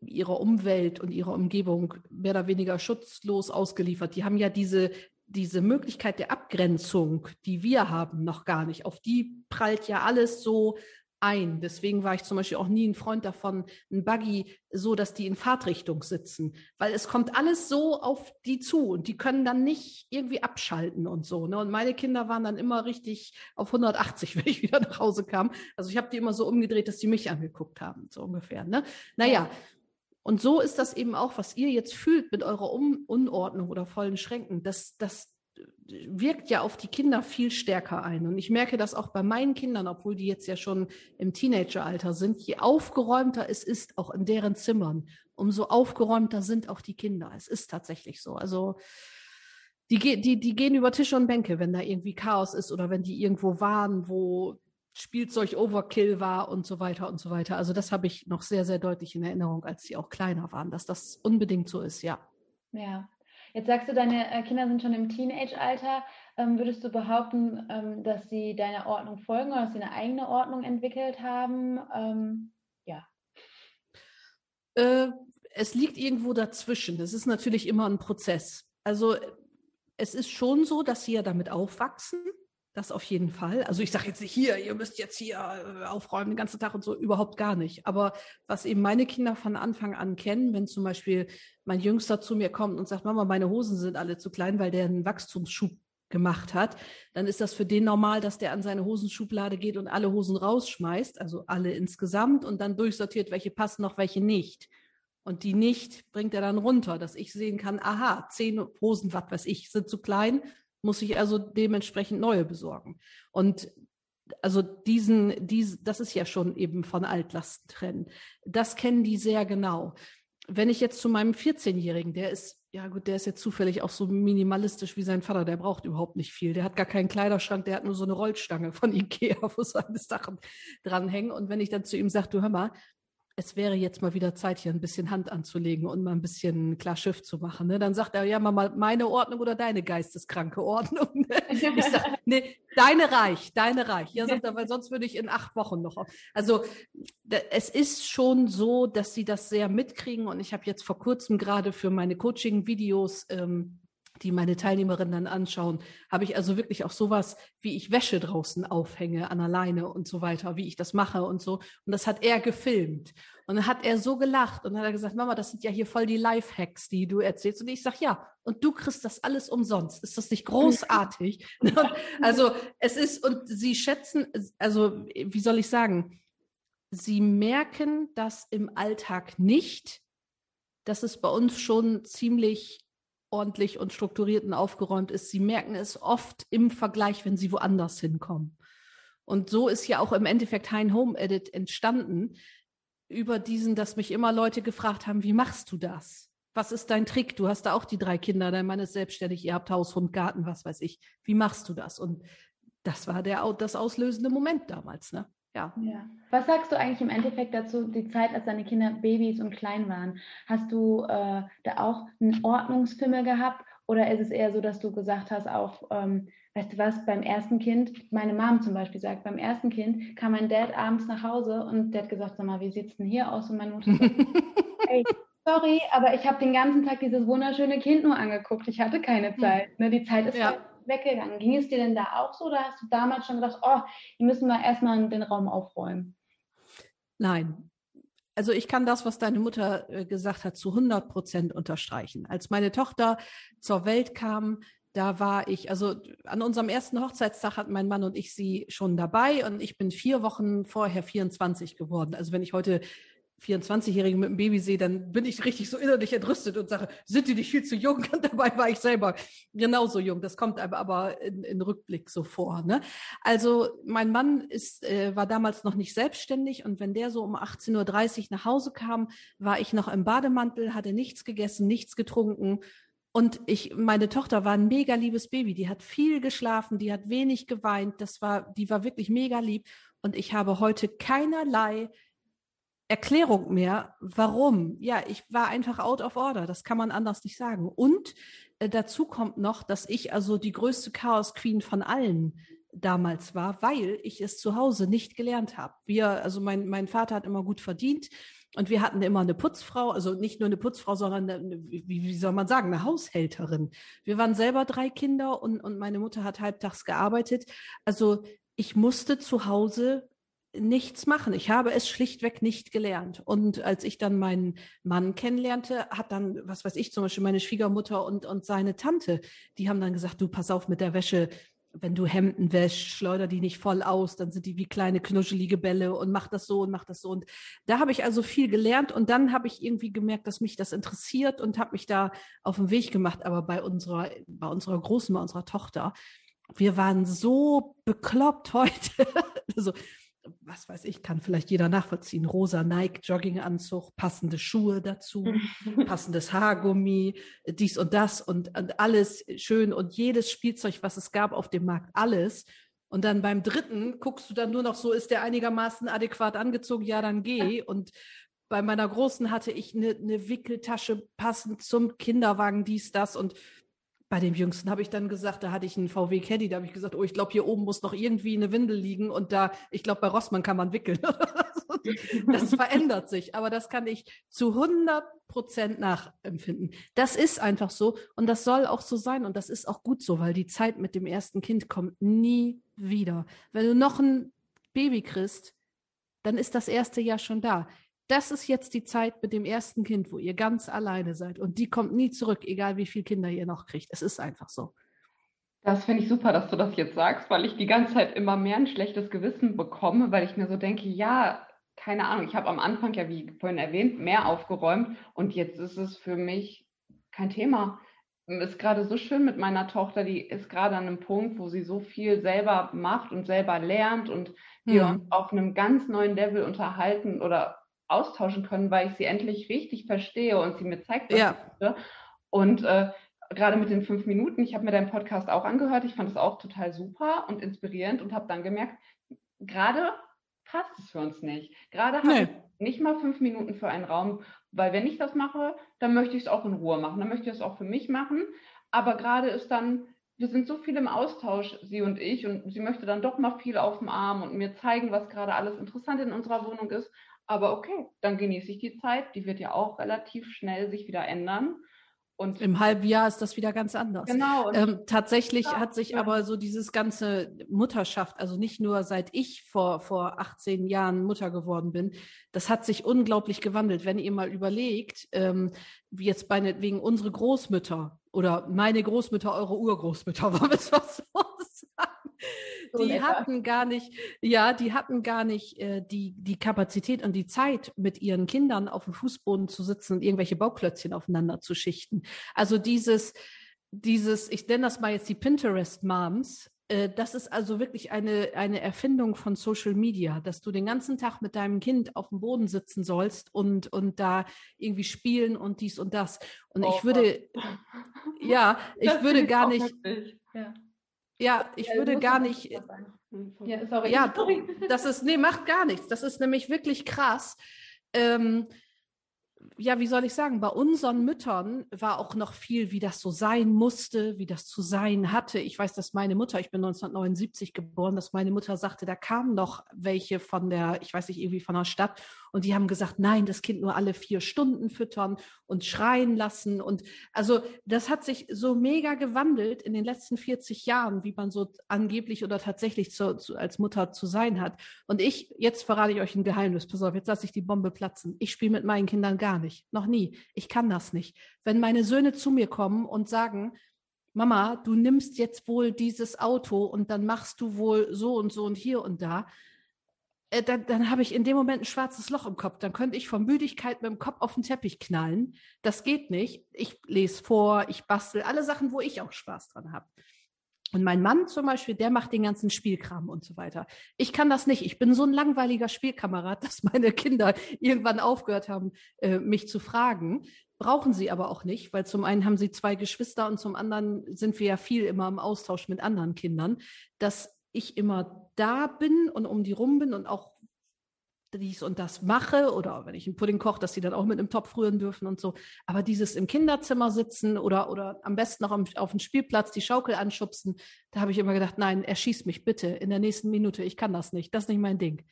ihrer Umwelt und ihrer Umgebung mehr oder weniger schutzlos ausgeliefert. Die haben ja diese diese Möglichkeit der Abgrenzung, die wir haben, noch gar nicht. Auf die prallt ja alles so ein. Deswegen war ich zum Beispiel auch nie ein Freund davon, ein Buggy so, dass die in Fahrtrichtung sitzen, weil es kommt alles so auf die zu und die können dann nicht irgendwie abschalten und so. Ne? Und meine Kinder waren dann immer richtig auf 180, <laughs> wenn ich wieder nach Hause kam. Also ich habe die immer so umgedreht, dass die mich angeguckt haben, so ungefähr. Ne? Naja, und so ist das eben auch, was ihr jetzt fühlt mit eurer um Unordnung oder vollen Schränken. Das, das wirkt ja auf die Kinder viel stärker ein. Und ich merke das auch bei meinen Kindern, obwohl die jetzt ja schon im Teenageralter sind. Je aufgeräumter es ist, auch in deren Zimmern, umso aufgeräumter sind auch die Kinder. Es ist tatsächlich so. Also die, die, die gehen über Tische und Bänke, wenn da irgendwie Chaos ist oder wenn die irgendwo waren, wo Spielzeug Overkill war und so weiter und so weiter. Also das habe ich noch sehr, sehr deutlich in Erinnerung, als sie auch kleiner waren, dass das unbedingt so ist, ja. Ja. Jetzt sagst du, deine äh, Kinder sind schon im Teenage-Alter. Ähm, würdest du behaupten, ähm, dass sie deiner Ordnung folgen oder dass sie eine eigene Ordnung entwickelt haben? Ähm, ja. Äh, es liegt irgendwo dazwischen. Es ist natürlich immer ein Prozess. Also es ist schon so, dass sie ja damit aufwachsen. Das auf jeden Fall. Also ich sage jetzt nicht hier, ihr müsst jetzt hier äh, aufräumen den ganzen Tag und so, überhaupt gar nicht. Aber was eben meine Kinder von Anfang an kennen, wenn zum Beispiel mein Jüngster zu mir kommt und sagt, Mama, meine Hosen sind alle zu klein, weil der einen Wachstumsschub gemacht hat, dann ist das für den normal, dass der an seine Hosenschublade geht und alle Hosen rausschmeißt, also alle insgesamt und dann durchsortiert, welche passen noch, welche nicht. Und die nicht bringt er dann runter, dass ich sehen kann, aha, zehn Hosen, was weiß ich, sind zu klein, muss ich also dementsprechend neue besorgen. Und also diesen, dies, das ist ja schon eben von Altlasten trennen. Das kennen die sehr genau. Wenn ich jetzt zu meinem 14-Jährigen, der ist, ja gut, der ist jetzt zufällig auch so minimalistisch wie sein Vater, der braucht überhaupt nicht viel. Der hat gar keinen Kleiderschrank, der hat nur so eine Rollstange von Ikea, <laughs> wo seine Sachen dranhängen. Und wenn ich dann zu ihm sage, du hör mal, es wäre jetzt mal wieder Zeit, hier ein bisschen Hand anzulegen und mal ein bisschen klar Schiff zu machen. Ne? Dann sagt er, ja, mal meine Ordnung oder deine geisteskranke Ordnung. Ne? <laughs> Ich sage, nee, deine reicht, deine reicht. Ja, sagt er, weil sonst würde ich in acht Wochen noch. Auf. Also es ist schon so, dass sie das sehr mitkriegen und ich habe jetzt vor kurzem gerade für meine Coaching-Videos ähm, die meine Teilnehmerinnen dann anschauen, habe ich also wirklich auch sowas, wie ich Wäsche draußen aufhänge an der Leine und so weiter, wie ich das mache und so. Und das hat er gefilmt. Und dann hat er so gelacht und dann hat er gesagt, Mama, das sind ja hier voll die Life-Hacks, die du erzählst. Und ich sage, ja, und du kriegst das alles umsonst. Ist das nicht großartig? <laughs> also es ist, und sie schätzen, also wie soll ich sagen, sie merken das im Alltag nicht, dass es bei uns schon ziemlich ordentlich und strukturiert und aufgeräumt ist. Sie merken es oft im Vergleich, wenn sie woanders hinkommen. Und so ist ja auch im Endeffekt Hein Home Edit entstanden über diesen, dass mich immer Leute gefragt haben, wie machst du das? Was ist dein Trick? Du hast da auch die drei Kinder, dein Mann ist selbstständig, ihr habt Haus, Hund, Garten, was weiß ich. Wie machst du das? Und das war der, das auslösende Moment damals, ne? Ja. ja. Was sagst du eigentlich im Endeffekt dazu, die Zeit, als deine Kinder Babys und klein waren? Hast du äh, da auch einen Ordnungsfimmel gehabt oder ist es eher so, dass du gesagt hast, auch, ähm, weißt du was, beim ersten Kind, meine Mom zum Beispiel sagt, beim ersten Kind kam mein Dad abends nach Hause und der hat gesagt, sag mal, wie sieht's denn hier aus? Und meine Mutter sagt, <laughs> hey, sorry, aber ich habe den ganzen Tag dieses wunderschöne Kind nur angeguckt. Ich hatte keine hm. Zeit. Ne? Die Zeit ist ja. Weggegangen. Ging es dir denn da auch so oder hast du damals schon gedacht, oh, hier müssen wir erstmal den Raum aufräumen? Nein. Also ich kann das, was deine Mutter äh, gesagt hat, zu 100 Prozent unterstreichen. Als meine Tochter zur Welt kam, da war ich, also an unserem ersten Hochzeitstag hatten mein Mann und ich sie schon dabei und ich bin vier Wochen vorher 24 geworden. Also wenn ich heute 24-Jährigen mit dem Baby sehe, dann bin ich richtig so innerlich entrüstet und sage, sind die nicht viel zu jung? <laughs> Und dabei war ich selber genauso jung. Das kommt aber, aber in, in Rückblick so vor. Ne? Also mein Mann ist, äh, war damals noch nicht selbstständig und wenn der so um 18.30 Uhr nach Hause kam, war ich noch im Bademantel, hatte nichts gegessen, nichts getrunken. Und ich, meine Tochter war ein mega liebes Baby. Die hat viel geschlafen, die hat wenig geweint. Das war, die war wirklich mega lieb. Und ich habe heute keinerlei Erklärung mehr, warum. Ja, ich war einfach out of order. Das kann man anders nicht sagen. Und äh, dazu kommt noch, dass ich also die größte Chaos Queen von allen damals war, weil ich es zu Hause nicht gelernt habe. Wir, also mein, mein Vater hat immer gut verdient und wir hatten immer eine Putzfrau, also nicht nur eine Putzfrau, sondern eine, wie, wie soll man sagen, eine Haushälterin. Wir waren selber drei Kinder und, und meine Mutter hat halbtags gearbeitet. Also ich musste zu Hause nichts machen. Ich habe es schlichtweg nicht gelernt. Und als ich dann meinen Mann kennenlernte, hat dann, was weiß ich, zum Beispiel meine Schwiegermutter und, und seine Tante, die haben dann gesagt, du pass auf mit der Wäsche, wenn du Hemden wäschst, schleuder die nicht voll aus, dann sind die wie kleine knuschelige Bälle und mach das so und mach das so. Und da habe ich also viel gelernt und dann habe ich irgendwie gemerkt, dass mich das interessiert und habe mich da auf den Weg gemacht. Aber bei unserer, bei unserer Großen, bei unserer Tochter, wir waren so bekloppt <laughs> heute. also, was weiß ich, kann vielleicht jeder nachvollziehen. Rosa Nike Jogginganzug, passende Schuhe dazu, <laughs> passendes Haargummi, dies und das und, und, alles schön und jedes Spielzeug, was es gab auf dem Markt, alles. Und dann beim dritten guckst du dann nur noch so, ist der einigermaßen adäquat angezogen? Ja, dann geh. Und bei meiner Großen hatte ich eine, eine Wickeltasche passend zum Kinderwagen, dies, das und bei dem Jüngsten habe ich dann gesagt, da hatte ich einen VW Caddy, da habe ich gesagt, oh, ich glaube, hier oben muss noch irgendwie eine Windel liegen und da, ich glaube, bei Rossmann kann man wickeln. <laughs> das verändert sich, aber das kann ich zu 100 Prozent nachempfinden. Das ist einfach so und das soll auch so sein und das ist auch gut so, weil die Zeit mit dem ersten Kind kommt nie wieder. Wenn du noch ein Baby kriegst, dann ist das erste Jahr schon da das ist jetzt die Zeit mit dem ersten Kind, wo ihr ganz alleine seid. Und die kommt nie zurück, egal wie viele Kinder ihr noch kriegt. Es ist einfach so. Das finde ich super, dass du das jetzt sagst, weil ich die ganze Zeit immer mehr ein schlechtes Gewissen bekomme, weil ich mir so denke, ja, keine Ahnung, ich habe am Anfang ja, wie vorhin erwähnt, mehr aufgeräumt und jetzt ist es für mich kein Thema. Ist gerade so schön mit meiner Tochter, die ist gerade an einem Punkt, wo sie so viel selber macht und selber lernt und wir hm. uns auf einem ganz neuen Level unterhalten oder austauschen können, weil ich sie endlich richtig verstehe und sie mir zeigt, was ja. ich möchte. Und äh, gerade mit den fünf Minuten, ich habe mir deinen Podcast auch angehört, ich fand es auch total super und inspirierend und habe dann gemerkt, gerade passt es für uns nicht. Gerade habe nee. ich nicht mal fünf Minuten für einen Raum, weil wenn ich das mache, dann möchte ich es auch in Ruhe machen, dann möchte ich es auch für mich machen. Aber gerade ist dann, wir sind so viel im Austausch, sie und ich, und sie möchte dann doch mal viel auf dem Arm und mir zeigen, was gerade alles interessant in unserer Wohnung ist. Aber okay, dann genieße ich die Zeit. Die wird ja auch relativ schnell sich wieder ändern. Und Im halben Jahr ist das wieder ganz anders. Genau. Ähm, tatsächlich ja, hat sich ja. aber so dieses ganze Mutterschaft, also nicht nur seit ich vor, vor 18 Jahren Mutter geworden bin, das hat sich unglaublich gewandelt. Wenn ihr mal überlegt, ähm, wie jetzt bei, wegen unsere Großmütter oder meine Großmütter, eure Urgroßmütter, <laughs> wollen wir es mal so sagen <laughs> die hatten gar nicht, ja, die hatten gar nicht äh, die, die Kapazität und die Zeit, mit ihren Kindern auf dem Fußboden zu sitzen und irgendwelche Bauklötzchen aufeinander zu schichten. Also dieses, dieses, ich nenne das mal jetzt die Pinterest-Moms, äh, das ist also wirklich eine, eine Erfindung von Social Media, dass du den ganzen Tag mit deinem Kind auf dem Boden sitzen sollst und, und da irgendwie spielen und dies und das. Und oh, ich würde, ja, <laughs> ich das würde gar nicht, ja. Ja, ich ja, würde gar nicht. Ja, sorry. Ja, das ist, nee, macht gar nichts. Das ist nämlich wirklich krass. Ähm, ja, wie soll ich sagen, bei unseren Müttern war auch noch viel, wie das so sein musste, wie das zu sein hatte. Ich weiß, dass meine Mutter, ich bin 1979 geboren, dass meine Mutter sagte, da kamen noch welche von der, ich weiß nicht, irgendwie von der Stadt und die haben gesagt, nein, das Kind nur alle vier Stunden füttern und schreien lassen. Und also das hat sich so mega gewandelt in den letzten 40 Jahren, wie man so angeblich oder tatsächlich zu, zu, als Mutter zu sein hat. Und ich, jetzt verrate ich euch ein Geheimnis. Pass auf, jetzt lasse ich die Bombe platzen. Ich spiele mit meinen Kindern gar nicht. Noch nie. Ich kann das nicht. Wenn meine Söhne zu mir kommen und sagen, Mama, du nimmst jetzt wohl dieses Auto und dann machst du wohl so und so und hier und da, äh, dann, dann habe ich in dem Moment ein schwarzes Loch im Kopf. Dann könnte ich von Müdigkeit mit dem Kopf auf den Teppich knallen. Das geht nicht. Ich lese vor, ich bastel, alle Sachen, wo ich auch Spaß dran habe. Und mein Mann zum Beispiel, der macht den ganzen Spielkram und so weiter. Ich kann das nicht. Ich bin so ein langweiliger Spielkamerad, <laughs> dass meine Kinder irgendwann aufgehört haben, äh, mich zu fragen. Brauchen sie aber auch nicht, weil zum einen haben sie zwei Geschwister und zum anderen sind wir ja viel immer im Austausch mit anderen Kindern, dass ich immer da bin und um die rum bin und auch dies und das mache oder wenn ich einen Pudding koche, dass sie dann auch mit einem Topf rühren dürfen und so. Aber dieses im Kinderzimmer sitzen oder, oder am besten noch auf dem Spielplatz die Schaukel anschubsen, da habe ich immer gedacht, nein, erschieß mich bitte in der nächsten Minute. Ich kann das nicht. Das ist nicht mein Ding.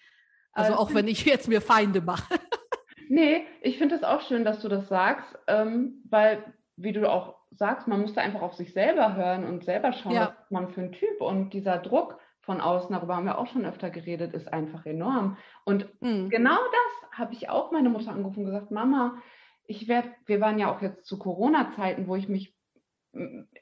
Also, also auch wenn ich jetzt mir Feinde mache. <laughs> nee, ich finde es auch schön, dass du das sagst, ähm, weil, wie du auch sagst, man muss da einfach auf sich selber hören und selber schauen, ja. was man für ein Typ und dieser Druck, von außen, darüber haben wir auch schon öfter geredet, ist einfach enorm. Und mhm. genau das habe ich auch meine Mutter angerufen und gesagt, Mama, ich werde, wir waren ja auch jetzt zu Corona-Zeiten, wo ich mich,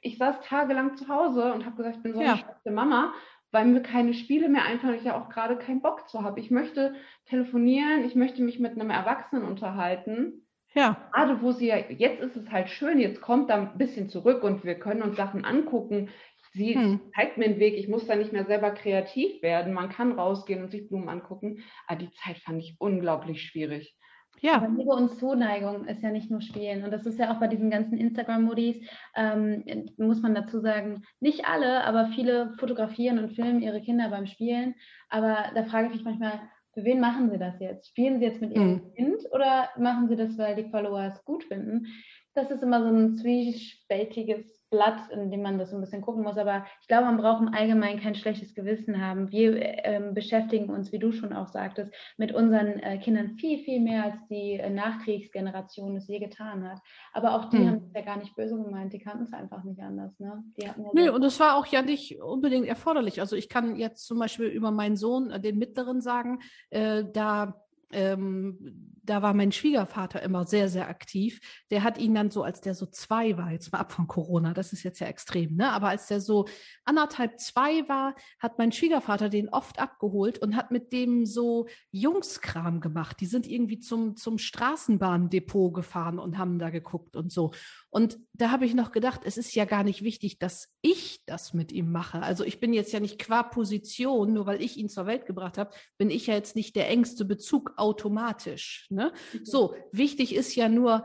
ich saß tagelang zu Hause und habe gesagt, ich bin so eine schlechte Mama, weil mir keine Spiele mehr einfallen, ich ja auch gerade keinen Bock zu habe. Ich möchte telefonieren, ich möchte mich mit einem Erwachsenen unterhalten. Ja. Gerade wo sie ja, jetzt ist es halt schön, jetzt kommt da ein bisschen zurück und wir können uns Sachen angucken. Sie hm. zeigt mir den Weg, ich muss da nicht mehr selber kreativ werden. Man kann rausgehen und sich Blumen angucken. Aber die Zeit fand ich unglaublich schwierig. Ja. Aber Liebe und Zuneigung ist ja nicht nur Spielen. Und das ist ja auch bei diesen ganzen Instagram-Modis, ähm, muss man dazu sagen, nicht alle, aber viele fotografieren und filmen ihre Kinder beim Spielen. Aber da frage ich mich manchmal, für wen machen sie das jetzt? Spielen sie jetzt mit ihrem mhm. Kind oder machen sie das, weil die Follower es gut finden? Das ist immer so ein zwiespältiges Blatt, in dem man das so ein bisschen gucken muss. Aber ich glaube, man braucht im Allgemeinen kein schlechtes Gewissen haben. Wir ähm, beschäftigen uns, wie du schon auch sagtest, mit unseren äh, Kindern viel, viel mehr, als die äh, Nachkriegsgeneration es je getan hat. Aber auch die hm. haben es ja gar nicht böse gemeint. Die kannten es einfach nicht anders. Ne? Die ja Nö, und es war auch ja nicht unbedingt erforderlich. Also ich kann jetzt zum Beispiel über meinen Sohn, äh, den mittleren, sagen, äh, da ähm, da war mein Schwiegervater immer sehr, sehr aktiv. Der hat ihn dann so, als der so zwei war, jetzt mal ab von Corona, das ist jetzt ja extrem, ne? Aber als der so anderthalb, zwei war, hat mein Schwiegervater den oft abgeholt und hat mit dem so Jungskram gemacht. Die sind irgendwie zum, zum Straßenbahndepot gefahren und haben da geguckt und so. Und da habe ich noch gedacht, es ist ja gar nicht wichtig, dass ich das mit ihm mache. Also ich bin jetzt ja nicht qua Position, nur weil ich ihn zur Welt gebracht habe, bin ich ja jetzt nicht der engste Bezug automatisch. Ne? Mhm. So, wichtig ist ja nur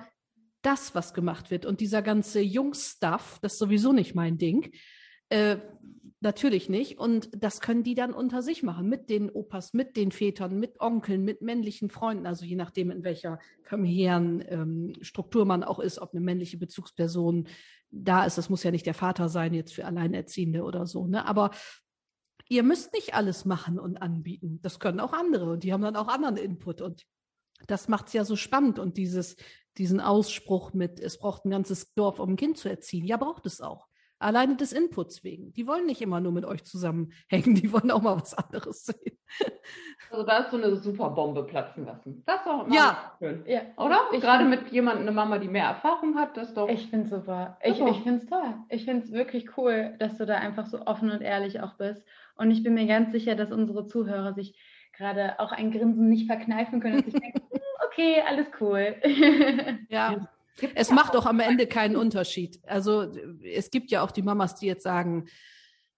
das, was gemacht wird. Und dieser ganze Jungstuff, das ist sowieso nicht mein Ding. Äh, Natürlich nicht. Und das können die dann unter sich machen, mit den Opas, mit den Vätern, mit Onkeln, mit männlichen Freunden, also je nachdem, in welcher familiären ähm, Struktur man auch ist, ob eine männliche Bezugsperson da ist. Das muss ja nicht der Vater sein, jetzt für Alleinerziehende oder so. Ne? Aber ihr müsst nicht alles machen und anbieten. Das können auch andere und die haben dann auch anderen Input. Und das macht es ja so spannend. Und dieses, diesen Ausspruch mit, es braucht ein ganzes Dorf, um ein Kind zu erziehen. Ja, braucht es auch. Alleine des Inputs wegen. Die wollen nicht immer nur mit euch zusammenhängen, <laughs> die wollen auch mal was anderes sehen. Also da ist so eine super Bombe platzen lassen. Das ist auch immer ja. schön. Ja. Oder? Ich Gerade mit jemandem, eine Mama, die mehr Erfahrung hat, das doch. Ich finde es super. Ich, ich finde es toll. Ich finde es wirklich cool, dass du da einfach so offen und ehrlich auch bist. Und ich bin mir ganz sicher, dass unsere Zuhörer sich gerade auch ein Grinsen nicht verkneifen können und sich denken, <laughs> hm, okay, alles cool. <laughs> ja. Es macht auch am Ende keinen Unterschied. Also es gibt ja auch die Mamas, die jetzt sagen,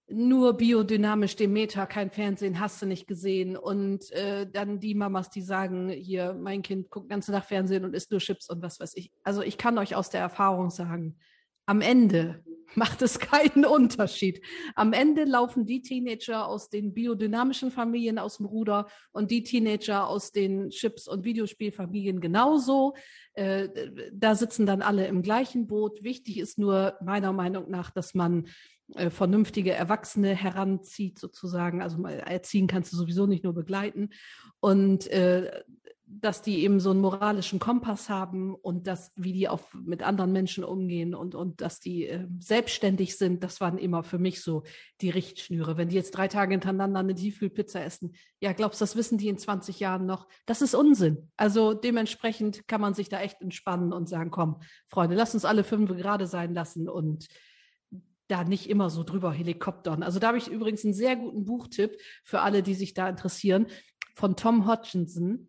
nur biodynamisch Demeter, kein Fernsehen, hast du nicht gesehen. Und äh, dann die Mamas, die sagen, hier, mein Kind guckt ganze Tag Fernsehen und isst nur Chips und was weiß ich. Also ich kann euch aus der Erfahrung sagen, am Ende <laughs> macht es keinen Unterschied. Am Ende laufen die Teenager aus den biodynamischen Familien aus dem Ruder und die Teenager aus den Chips- und Videospielfamilien genauso. Äh, da sitzen dann alle im gleichen Boot. Wichtig ist nur meiner Meinung nach, dass man äh, vernünftige Erwachsene heranzieht sozusagen. Also erziehen kannst du sowieso nicht nur begleiten. Und äh, dass die eben so einen moralischen Kompass haben und dass, wie die auch mit anderen Menschen umgehen und, und dass die äh, selbstständig sind, das waren immer für mich so die Richtschnüre. Wenn die jetzt drei Tage hintereinander eine Tiefkühlpizza essen, ja, glaubst du, das wissen die in 20 Jahren noch? Das ist Unsinn. Also dementsprechend kann man sich da echt entspannen und sagen, komm, Freunde, lass uns alle fünf gerade sein lassen und da nicht immer so drüber helikoptern. Also da habe ich übrigens einen sehr guten Buchtipp für alle, die sich da interessieren von Tom Hodgkinson,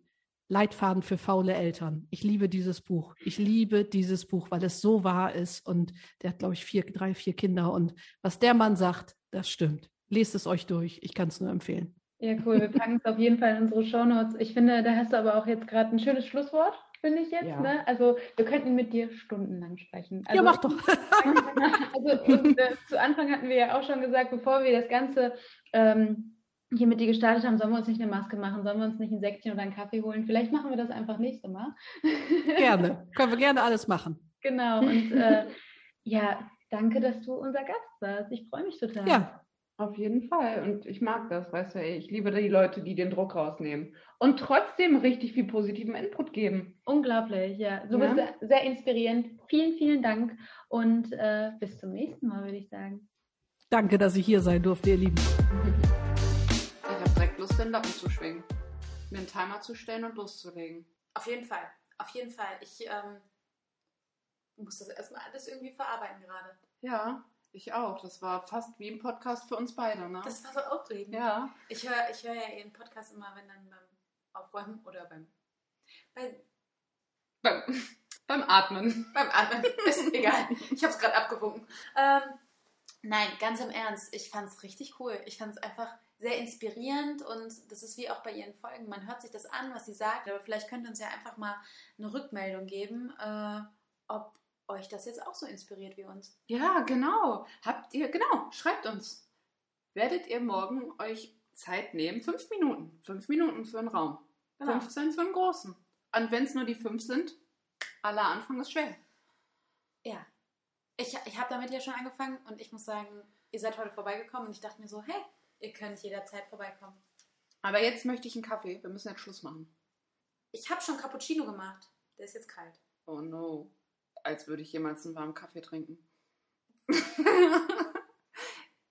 Leitfaden für faule Eltern. Ich liebe dieses Buch. Ich liebe dieses Buch, weil es so wahr ist. Und der hat, glaube ich, vier, drei, vier Kinder. Und was der Mann sagt, das stimmt. Lest es euch durch. Ich kann es nur empfehlen. Ja, cool. Wir packen es auf jeden Fall in unsere Shownotes. Ich finde, da hast du aber auch jetzt gerade ein schönes Schlusswort, finde ich jetzt. Ja. Ne? Also wir könnten mit dir stundenlang sprechen. Also, ja, mach doch. <laughs> Also und, äh, zu Anfang hatten wir ja auch schon gesagt, bevor wir das Ganze ähm, hier mit dir gestartet haben, sollen wir uns nicht eine Maske machen, sollen wir uns nicht ein Säckchen oder einen Kaffee holen. Vielleicht machen wir das einfach nächste <laughs> Mal. gerne. Können wir gerne alles machen. Genau. Und äh, ja, danke, dass du unser Gast warst. Ich freue mich total. Ja, Auf jeden Fall. Und ich mag das, weißt du, ey, ich liebe die Leute, die den Druck rausnehmen und trotzdem richtig viel positiven Input geben. Unglaublich, ja. Du Ja. bist sehr, sehr inspirierend. Vielen, vielen Dank und äh, bis zum nächsten Mal, würde ich sagen. danke, dass ich hier sein durfte, ihr Lieben. Ich habe direkt Lust, den Lappen zu schwingen. Mir einen Timer zu stellen und loszulegen. Auf jeden Fall. Auf jeden Fall. Ich ähm, muss das erstmal alles irgendwie verarbeiten gerade. Ja, ich auch. Das war fast wie ein Podcast für uns beide, ne? Das war so aufregend. ja. Ich höre ich hör ja Ihren Podcast immer, wenn dann beim Aufräumen oder beim, bei, Beim, <laughs> beim Atmen. beim Atmen. <laughs> Ist egal. Ich habe es gerade abgewunken. Ähm, nein, ganz im Ernst. Ich fand es richtig cool. Ich fand es einfach sehr inspirierend und das ist wie auch bei Ihren Folgen. Man hört sich das an, was sie sagt, aber vielleicht könnt ihr uns ja einfach mal eine Rückmeldung geben, äh, ob euch das jetzt auch so inspiriert wie uns. Ja, genau. Habt ihr, genau, schreibt uns. Werdet ihr morgen euch Zeit nehmen? Fünf Minuten. Fünf Minuten für einen Raum. Genau. 15 für einen großen. Und wenn es nur die fünf sind, aller Anfang ist schwer. Ja. Ich, ich habe damit ja schon angefangen und ich muss sagen, ihr seid heute vorbeigekommen und ich dachte mir so, hey, ihr könnt jederzeit vorbeikommen. Aber jetzt möchte ich einen Kaffee. Wir müssen jetzt Schluss machen. Ich habe schon Cappuccino gemacht. Der ist jetzt kalt. Oh no. Als würde ich jemals einen warmen Kaffee trinken. <laughs>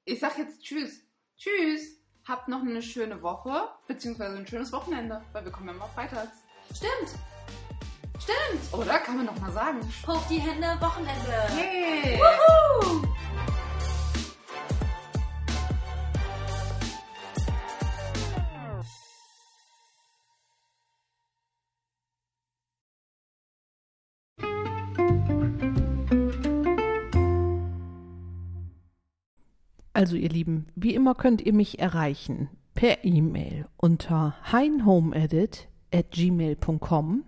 ich sag jetzt Tschüss. Tschüss. Habt noch eine schöne Woche, beziehungsweise ein schönes Wochenende, weil wir kommen ja mal freitags. Stimmt. Stimmt. Oder? Kann man doch mal sagen. Hoch die Hände, Wochenende. Hey. Wuhu! Also ihr Lieben, wie immer könnt ihr mich erreichen per E-Mail unter heinhomeedit at gmail.com,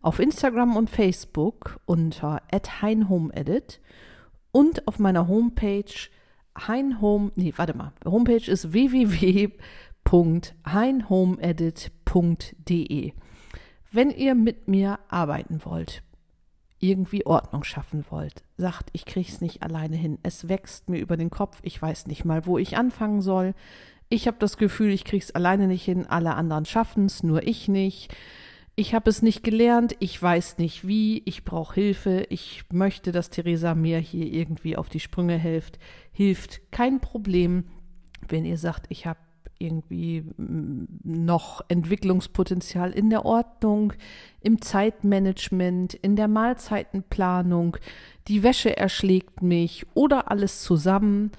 auf Instagram und Facebook unter at heinhomeedit und auf meiner Homepage heinhome, nee, warte mal, Homepage ist www.heinhomeedit.de. Wenn ihr mit mir arbeiten wollt, irgendwie Ordnung schaffen wollt, sagt, ich krieg's nicht alleine hin, es wächst mir über den Kopf, ich weiß nicht mal, wo ich anfangen soll. Ich habe das Gefühl, ich krieg's alleine nicht hin, alle anderen schaffen's, nur ich nicht. Ich habe es nicht gelernt, ich weiß nicht wie, ich brauche Hilfe, ich möchte, dass Theresa mir hier irgendwie auf die Sprünge hilft. Hilft kein Problem, wenn ihr sagt, ich habe irgendwie mm, noch Entwicklungspotenzial in der Ordnung, im Zeitmanagement, in der Mahlzeitenplanung, die Wäsche erschlägt mich oder alles zusammen,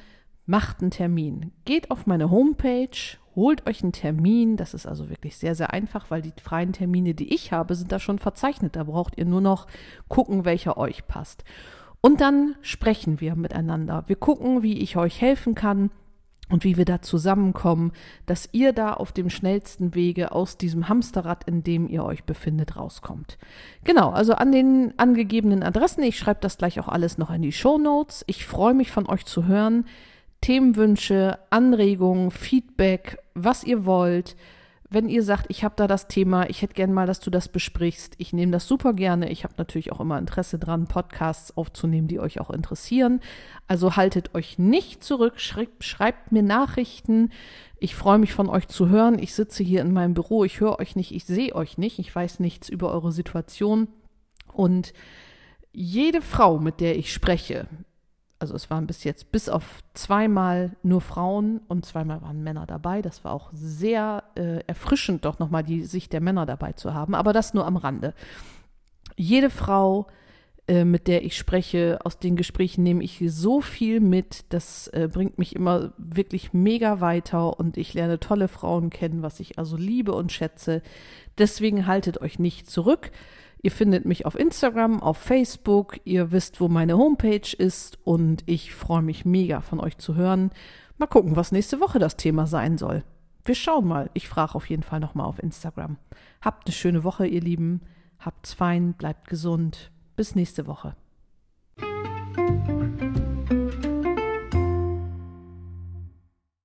macht einen Termin. Geht auf meine Homepage, holt euch einen Termin. Das ist also wirklich sehr, sehr einfach, weil die freien Termine, die ich habe, sind da schon verzeichnet. Da braucht ihr nur noch gucken, welcher euch passt. Und dann sprechen wir miteinander. Wir gucken, wie ich euch helfen kann und wie wir da zusammenkommen, dass ihr da auf dem schnellsten Wege aus diesem Hamsterrad, in dem ihr euch befindet, rauskommt. Genau, also an den angegebenen Adressen. Ich schreibe das gleich auch alles noch in die Show Notes. Ich freue mich von euch zu hören. Themenwünsche, Anregungen, Feedback, was ihr wollt. Wenn ihr sagt, ich habe da das Thema, ich hätte gern mal, dass du das besprichst, ich nehme das super gerne. Ich habe natürlich auch immer Interesse dran, Podcasts aufzunehmen, die euch auch interessieren. Also haltet euch nicht zurück, schreibt, schreibt mir Nachrichten. Ich freue mich von euch zu hören. Ich sitze hier in meinem Büro, ich höre euch nicht, ich sehe euch nicht, ich weiß nichts über eure Situation. Und jede Frau, mit der ich spreche, also es waren bis jetzt bis auf zweimal nur Frauen und zweimal waren Männer dabei. Das war auch sehr äh, erfrischend, doch nochmal die Sicht der Männer dabei zu haben, aber das nur am Rande. Jede Frau äh, mit der ich spreche. Aus den Gesprächen nehme ich so viel mit. Das äh, bringt mich immer wirklich mega weiter und ich lerne tolle Frauen kennen, was ich also liebe und schätze. Deswegen haltet euch nicht zurück. Ihr findet mich auf Instagram, auf Facebook. Ihr wisst, wo meine Homepage ist und ich freue mich mega von euch zu hören. Mal gucken, was nächste Woche das Thema sein soll. Wir schauen mal. Ich frage auf jeden Fall nochmal auf Instagram. Habt eine schöne Woche, ihr Lieben. Habt's fein, bleibt gesund. Bis nächste Woche.